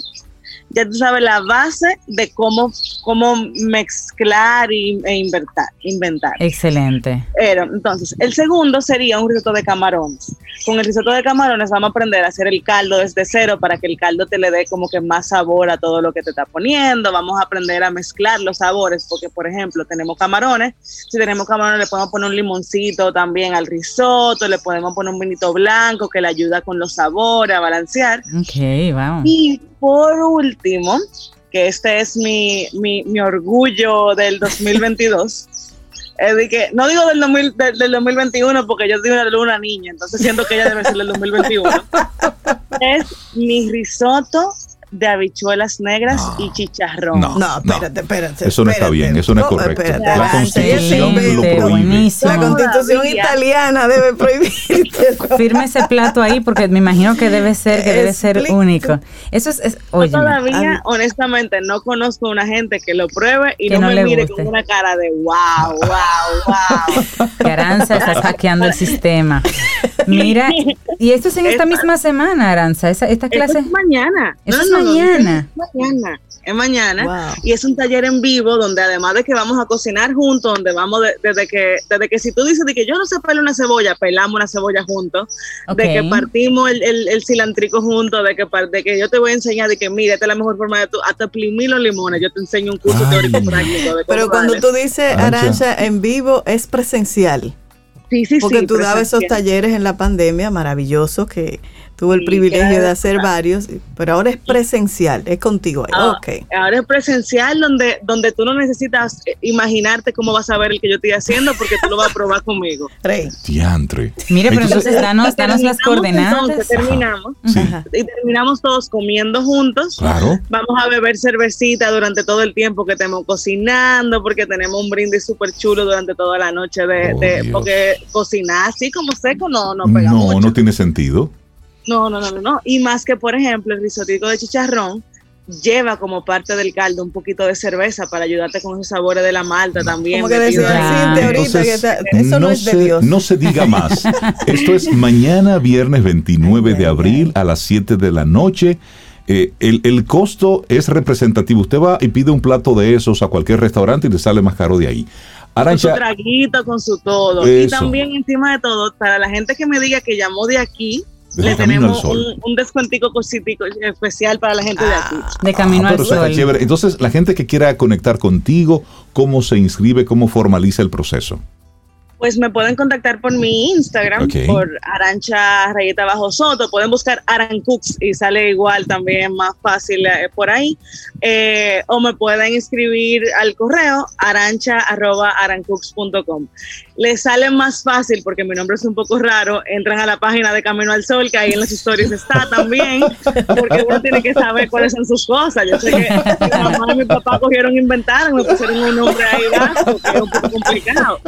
ya tú sabes la base de cómo, cómo mezclar y- e inventar. inventar. Excelente. Pero, entonces, el segundo sería un risotto de camarones. Con el risotto de camarones vamos a aprender a hacer el caldo desde cero para que el caldo te le dé como que más sabor a todo lo que te está poniendo. Vamos a aprender a mezclar los sabores, porque, por ejemplo, tenemos camarones. Si tenemos camarones, le podemos poner un limoncito también al risotto, le podemos poner un vinito blanco que le ayuda con los sabores, a balancear. Ok, vamos. Y por último, que este es mi, mi, mi orgullo del 2022, es de que, no digo del, 2000 del, del 2021 porque yo soy una, una niña, entonces siento que ella debe ser del 2021, es mi risotto de habichuelas negras No. y chicharrón. No. No, espérate, espérate. Eso no está bien, eso no es correcto. Espérate, La constitución ese lo prohíbe. buenísimo. La constitución Todavía. italiana debe prohibirte. Firme ese plato ahí porque me imagino que debe ser, que debe ser único. Eso es, es Yo óyeme, todavía, Am- honestamente, no conozco una gente que lo pruebe y Que no, no me mire guste. con una cara de wow, wow, wow. que Aranza estás hackeando el sistema. Mira, y esto es en esta misma semana, Aranza, esta clase. es mañana. Eso es mañana. Es mañana. Es mañana. Wow. Y es un taller en vivo donde además de que vamos a cocinar juntos, donde vamos de- desde que desde que si tú dices de que yo no sé pelar una cebolla, pelamos una cebolla juntos, de que partimos el, el, el cilantrico juntos, de que par- de que yo te voy a enseñar de que mira, esta es la mejor forma de tú, hasta exprimir los limones, yo te enseño un curso Ay. teórico práctico de Pero cuando tú dices, Arancha. En vivo es presencial. sí, sí, Porque sí, tú dabas esos talleres en la pandemia maravillosos que tuve el privilegio de hacer varios, pero ahora es presencial, es contigo. Ah, ok. Ahora es presencial donde, donde tú no necesitas eh, imaginarte cómo vas a ver el que yo estoy haciendo porque tú lo vas a probar conmigo. Rey. Diantre. Mire, pero entonces danos, danos las coordenadas. entonces, terminamos Sí, y terminamos todos comiendo juntos. claro. Vamos a beber cervecita durante todo el tiempo que estemos cocinando, porque tenemos un brindis súper chulo durante toda la noche de, Oh, de- porque cocinar así como seco no, no pega No, mucho. no tiene sentido. No, no, no, no, no. Y más que, por ejemplo, el risotico de chicharrón, lleva como parte del caldo un poquito de cerveza para ayudarte con esos sabores de la malta también. Como que decía ahorita, Entonces, que está- eso no, es de se, Dios. no se diga más. Esto es mañana, viernes 29 de abril a las 7 de la noche. Eh, el, el costo es representativo. Usted va y pide un plato de esos a cualquier restaurante y le sale más caro de ahí. Con su traguito, con su todo. Y también encima de todo, para la gente que me diga que llamó de aquí, Desde le Camino al tenemos Sol. un, un descuentico cositico especial para la gente de aquí. De camino Ah, al sol. chévere. Entonces, la gente que quiera conectar contigo, ¿cómo se inscribe? ¿Cómo formaliza el proceso? Pues me pueden contactar por mi Instagram, por Arancha Rayeta Bajo Soto. Pueden buscar Aran Cooks y sale igual también más fácil eh, por ahí. Eh, o me pueden escribir al correo arancha.arancooks.com. Les sale más fácil porque mi nombre es un poco raro. Entran a la página de Camino al Sol, que ahí en las stories está también, porque uno tiene que saber cuáles son sus cosas. Yo sé que mi mamá y mi papá cogieron, inventaron, me pusieron un nombre ahí vasto, que es un poco complicado.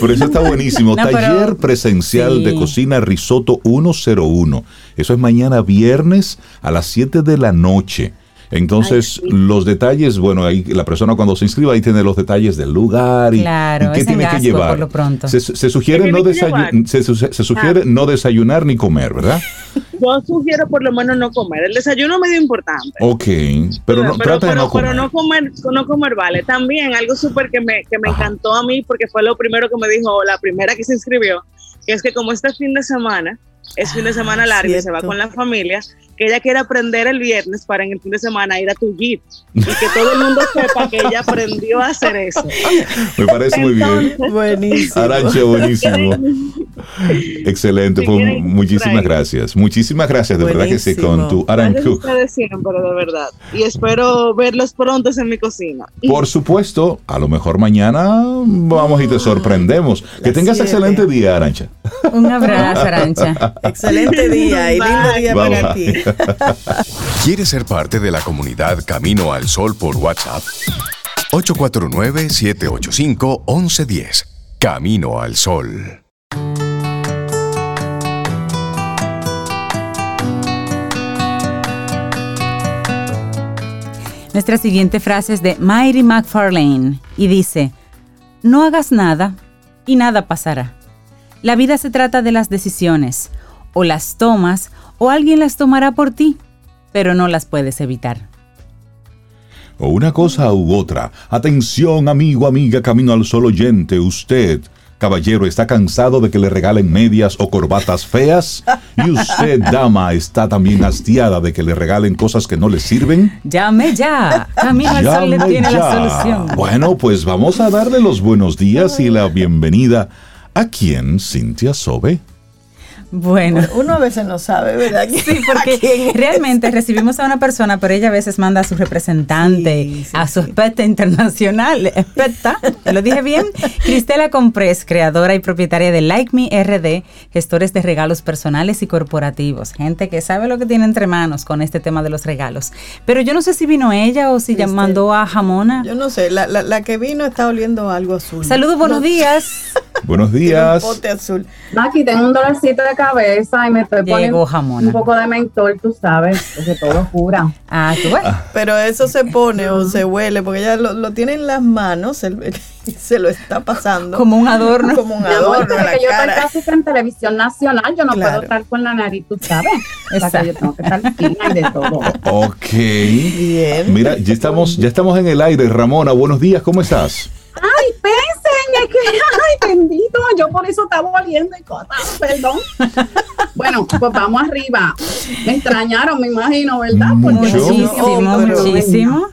Pero eso está buenísimo. No, pero- Taller presencial Sí. de cocina Risotto 101. Eso es mañana viernes a las 7 de la noche. Entonces, Ay, sí. los detalles, bueno, ahí la persona cuando se inscriba ahí tiene los detalles del lugar y, Claro, y qué es en tiene que llevar. por lo pronto. Se, se sugiere, ¿Qué no, tiene que desayu- llevar? se, su- se sugiere no desayunar ni comer, ¿verdad? Yo sugiero por lo menos no comer. El desayuno es medio importante. Ok, pero no, trata de no comer. pero no comer, no comer vale. También algo súper que me, que me Ajá. encantó a mí, porque fue lo primero que me dijo la primera que se inscribió, que es que como este fin de semana, es fin de semana largo y se va con la familia, que ella quiere aprender el viernes para en el fin de semana ir a tu jeep y que todo el mundo sepa que ella aprendió a hacer eso. Me parece muy bien. Entonces, Buenísimo. Arancha, buenísimo. Excelente, Si pues muchísimas gracias. Muchísimas gracias, de verdad que sí, con Buenísimo. tu Aran Gracias a Cook. ustedes siempre, de verdad. Y espero verlos pronto en mi cocina. Por supuesto, a lo mejor mañana vamos y te sorprendemos. Que tengas siete. excelente día, Arancha. Un abrazo, Arancha. Excelente día y lindo día Bye, para ti. ¿Quieres ser parte de la comunidad Camino al Sol por WhatsApp? 849-785-1110. Camino al Sol. Nuestra siguiente frase es de Myri McFarlane y dice, no hagas nada y nada pasará. La vida se trata de las decisiones, o las tomas o alguien las tomará por ti, pero no las puedes evitar. O una cosa u otra. Atención, amigo, amiga, camino al sol oyente. Usted, caballero, está cansado de que le regalen medias o corbatas feas. Y usted, dama, está también hastiada de que le regalen cosas que no le sirven. Llame ya. Camino al Sol le tiene ya. la solución. Bueno, pues vamos a darle los buenos días y la bienvenida a quien, Cintia Sobe. Bueno. Uno a veces no sabe, ¿verdad? Sí, porque realmente recibimos a una persona, pero ella a veces manda a su representante, Sí, sí, a su sí. experta internacional, experta, ¿lo dije bien? Cristela Comprés, creadora y propietaria de Like Me RD, gestores de regalos personales y corporativos, gente que sabe lo que tiene entre manos con este tema de los regalos. Pero yo no sé si vino ella o si ya mandó a Jamona. Yo no sé, la, la, la que vino está oliendo algo azul. Saludos, buenos No, días. Buenos tiene días. Un pote azul. Aquí tengo un dolorcito de cabeza y me estoy poniendo jamona. un poco de mentol, tú sabes, porque todo cura. Ah, tú ves. Pero eso se pone o se huele, porque ella lo, lo tiene en las manos el- y se lo está pasando. Como un adorno. Como un adorno en porque la yo estoy cara. casi que en televisión nacional, yo no Claro. puedo estar con la nariz, tú sabes. O sea, Exacto. que yo tengo que estar fina y de todo. Ok. Bien. Mira, ya estamos, ya estamos en el aire. Ramona, buenos días, ¿cómo estás? Ay, pensen, es que, ay, bendito, yo por eso estaba oliendo y cosas, perdón. Bueno, pues vamos arriba. Me extrañaron, me imagino, ¿verdad? Porque Muchísimo, No, muchísimo.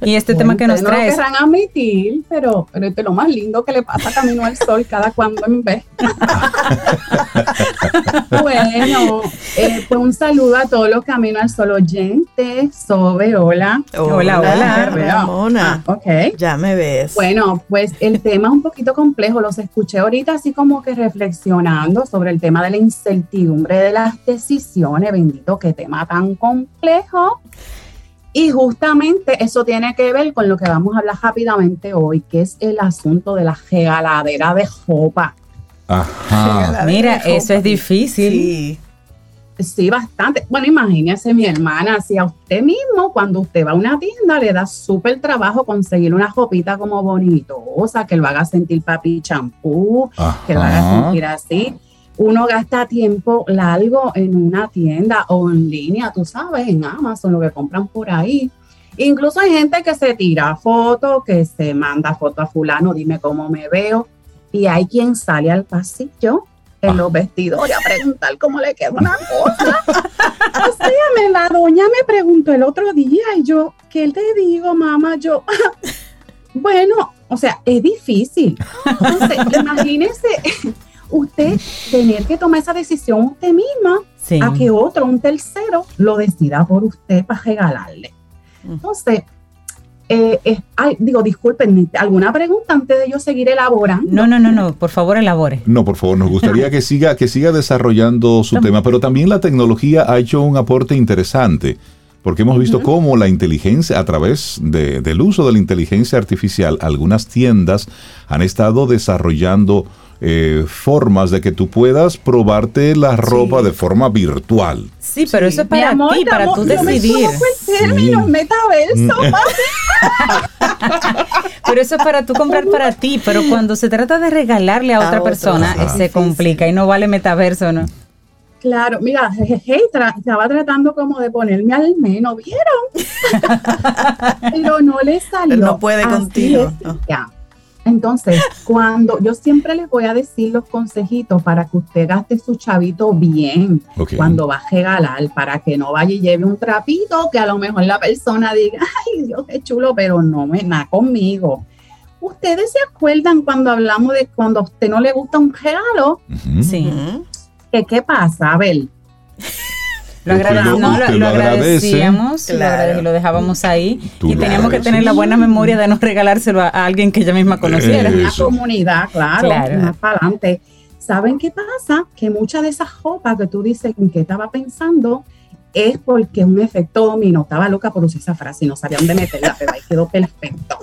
Y este tema que nos traes. No lo querrán admitir, pero, pero este es lo más lindo que le pasa a Camino al Sol cada cuando en vez. bueno, eh, pues un saludo a todos los Camino al Sol oyentes. Sobe, hola. Hola, hola. Ramona. Ah, ok. Ya me ves. Bueno, pues el tema es un poquito complejo. Los escuché ahorita así como que reflexionando sobre el tema de la incertidumbre de las decisiones. Bendito, qué tema tan complejo. Y justamente eso tiene que ver con lo que vamos a hablar rápidamente hoy, que es el asunto de la regaladera de jopa. Ajá. Mira, de eso es difícil. Sí. Sí, bastante. Bueno, imagínese mi hermana, si a usted mismo, cuando usted va a una tienda, le da súper trabajo conseguir una jopita como bonitosa, que lo haga sentir papi champú, que lo haga sentir así. Uno gasta tiempo largo en una tienda o en línea, tú sabes, en Amazon, lo que compran por ahí. Incluso hay gente que se tira fotos, que se manda foto a fulano, dime cómo me veo. Y hay quien sale al pasillo en los vestidores a preguntar cómo le queda una cosa. o sea, la doña me preguntó el otro día y yo, ¿qué te digo, mamá? Yo, bueno, o sea, es difícil. Entonces, imagínese usted tener que tomar esa decisión usted misma a que otro, un tercero, lo decida por usted para regalarle. Entonces, eh, digo, disculpen, ¿alguna pregunta antes de yo seguir elaborando? No, no, no, no, por favor elabore. No, por favor, nos gustaría que siga, que siga desarrollando su tema, pero también la tecnología ha hecho un aporte interesante, porque hemos visto cómo la inteligencia, a través del uso de la inteligencia artificial, algunas tiendas han estado desarrollando eh, formas de que tú puedas probarte la ropa de forma virtual. Sí, pero eso es para ti, para tú decidir. el término metaverso, mm. pero eso es para tú comprar para ti, pero cuando se trata de regalarle a otra persona, se complica y no vale metaverso, ¿no? Claro, mira, jeje, estaba tratando como de ponerme al menos, ¿vieron? pero no le salió. no puede contigo. Ya. Entonces, cuando yo siempre les voy a decir los consejitos para que usted gaste su chavito bien cuando va a regalar, para que no vaya y lleve un trapito que a lo mejor la persona diga, ay Dios, qué chulo, pero no me nada conmigo. ¿Ustedes se acuerdan cuando hablamos de cuando a usted no le gusta un regalo? Sí. ¿Qué pasa? A ver, lo, agradecíamos, lo, lo, dejábamos ahí y teníamos que tener la buena memoria de no regalárselo a, alguien que ella misma conociera. Una comunidad, claro, más para adelante. ¿Saben qué pasa? Que muchas de esas jopas que tú dices en qué estaba pensando es porque un efecto dominó. Estaba loca por usar esa frase y no sabía dónde meterla, pero ahí quedó perfecto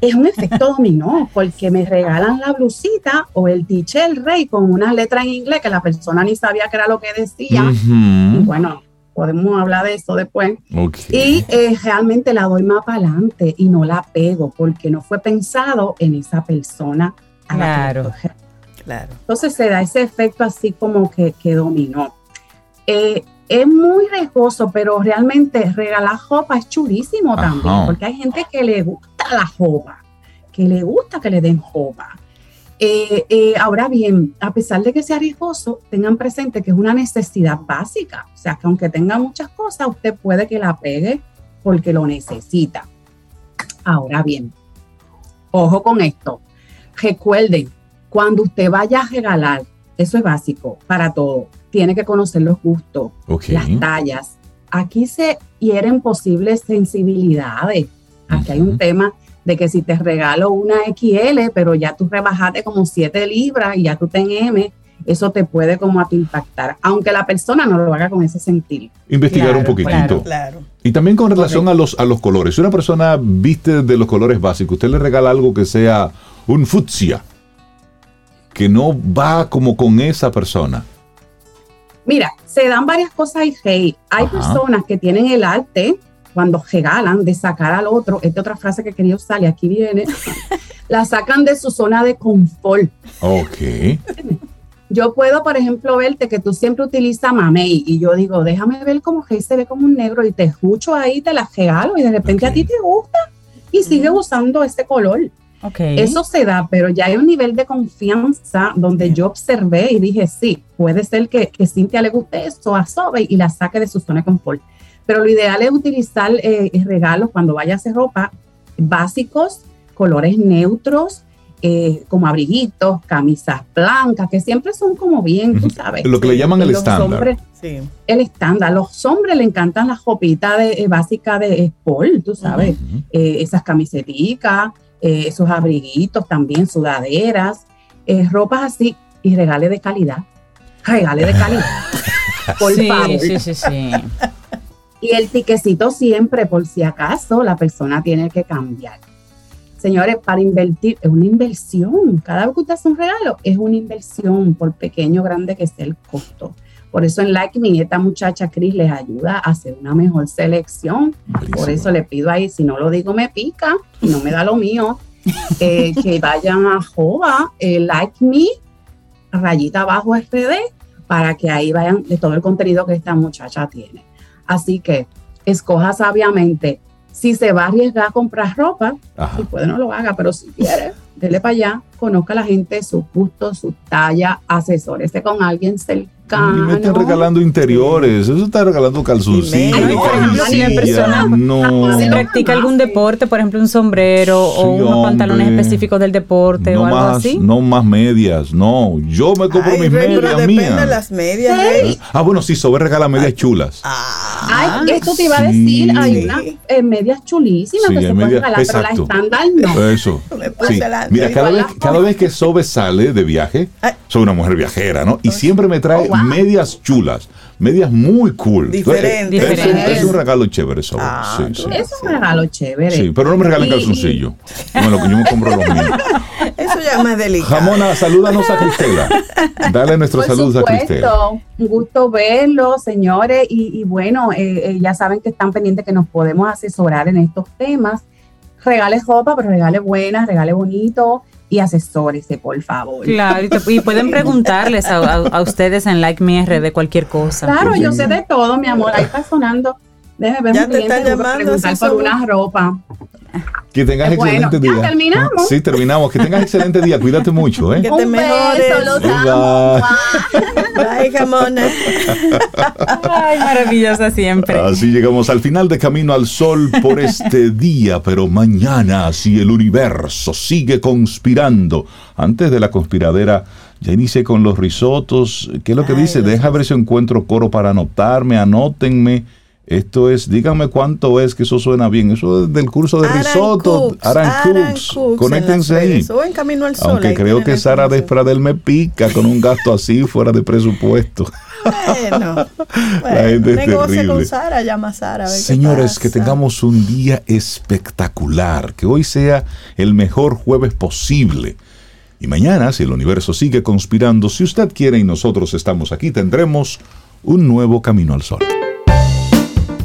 es un efecto dominó, porque me regalan la blusita o el teacher rey con una letra en inglés que la persona ni sabía que era lo que decía. Y bueno, podemos hablar de eso después. Y eh, realmente la doy más para adelante y no la pego porque no fue pensado en esa persona. claro. claro. Entonces se da ese efecto así como que, que dominó. Eh, es muy riesgoso, pero realmente regalar ropa es chulísimo también, porque hay gente que le gusta la ropa, que le gusta que le den ropa. Eh, eh, ahora bien, a pesar de que sea riesgoso, tengan presente que es una necesidad básica, o sea que aunque tenga muchas cosas, usted puede que la pegue porque lo necesita. Ahora bien, ojo con esto, recuerden, cuando usted vaya a regalar, eso es básico para todo tiene que conocer los gustos, las tallas. Aquí se hieren posibles sensibilidades. Aquí hay un tema de que si te regalo una XL, pero ya tú rebajaste como 7 libras y ya tú ten M, eso te puede como impactar, aunque la persona no lo haga con ese sentido. Investigar un poquitito. Claro, Y también con relación a los, a los colores. Si una persona viste de los colores básicos, usted le regala algo que sea un fucsia, que no va como con esa persona. Mira, se dan varias cosas y hey, hay personas que tienen el arte cuando regalan de sacar al otro, esta otra frase que quería usar y aquí viene, la sacan de su zona de confort. Ok. Yo puedo, por ejemplo, verte que tú siempre utilizas mamey y yo digo, déjame ver cómo Hey se ve como un negro y te escucho ahí, te la regalo y de repente a ti te gusta y sigue usando ese color. Eso se da, pero ya hay un nivel de confianza donde yo observé y dije, sí, puede ser que, que Cintia le guste eso a Sobe y la saque de su zona de confort. Pero lo ideal es utilizar eh, regalos cuando vaya a hacer ropa básicos, colores neutros, eh, como abriguitos, camisas blancas, que siempre son como bien, tú sabes. Lo que le llaman el estándar. Sí. El estándar. Los hombres le encantan las ropitas de, eh, básicas de sport, tú sabes, esas camiseticas. Eh, esos abriguitos también, sudaderas, eh, ropas así y regales de calidad. Regales de calidad. por sí, favor. Sí, sí, sí. Y el tiquecito siempre, por si acaso, la persona tiene que cambiar. Señores, para invertir, es una inversión. Cada vez que usted hace un regalo, es una inversión, por pequeño o grande que sea el costo. Por eso en Like Me, esta muchacha Cris les ayuda a hacer una mejor selección. Por eso le pido ahí, si no lo digo me pica y no me da lo mío, eh, que vayan a Jova, eh, Like Me, rayita abajo RD, para que ahí vayan de todo el contenido que esta muchacha tiene. Así que escoja sabiamente. Si se va a arriesgar a comprar ropa, si puede no lo haga, pero si quiere, dele para allá, conozca a la gente, su gusto, su talla, asesórese con alguien cercano. Y me están regalando interiores, eso está regalando calzoncillos. por ejemplo, si la persona no. practica algún deporte, por ejemplo, un sombrero o Sí, unos pantalones específicos del deporte no o algo más, así. no más medias, no. Yo me compro Ay, mis medias depende de mías. las medias, Rey. Ah, bueno, sí, Sobe regala medias chulas. Ay, esto te iba a Sí. decir, hay unas eh, medias chulísimas Sí, que hay se pueden medias- regalar, pero la exacto. estándar no. Eso. Sí. Mira, cada vez, cada vez que Sobe sale de viaje, soy una mujer viajera, ¿no? Y siempre me trae Oh, wow. medias chulas, medias muy cool. Diferente. Es, un- Diferente. es un regalo chévere, Sobe. Ah, sí, sí. Es un regalo chévere. Sí, pero no me regalen Y- calzoncillo. Bueno, que yo me compro los míos. Eso ya es más delicado. Jamona, salúdanos a Cristela. Dale nuestros Por saludos a Cristela. supuesto, un gusto verlos, señores, y, y bueno, eh, eh, ya saben que están pendientes que nos podemos asesorar en estos temas. Regale ropa, pero regale buena, regale bonito y asesórese, por favor. Claro, y, te- y pueden preguntarles a, a- a ustedes en Like Me RD cualquier cosa. Claro, yo sé de todo, mi amor. Ahí está sonando. Déjeme ver Ya un te me llamando, preguntar por una ropa. Que tengas bueno, excelente ya día. terminamos. Sí, terminamos. Que tengas excelente día. Cuídate mucho, ¿eh? Que te un mejores. beso, los Bye, amo. bye. Bye, jamona. Ay, maravillosa siempre. Así llegamos al final de Camino al Sol por este día, pero mañana, si el universo sigue conspirando, antes de la conspiradera, ya inicié con los risotos. ¿Qué es lo que Ay, dice? Deja ver si encuentro coro para anotarme, anótenme. Esto es, díganme cuánto es, que eso suena bien. Eso es del curso de Aran risotto. Cooks, Aran Aran Cooks. Cooks en Conéctense ahí. O en Camino al Sol. Aunque creo que Sara. Despradel me pica con un gasto así fuera de presupuesto. Bueno, La bueno gente es negocia terrible. con Sara, llama a Sara. a ver qué Señores, que tengamos un día espectacular, que hoy sea el mejor jueves posible. Y mañana, si el universo sigue conspirando, si usted quiere y nosotros estamos aquí, tendremos un nuevo camino al sol.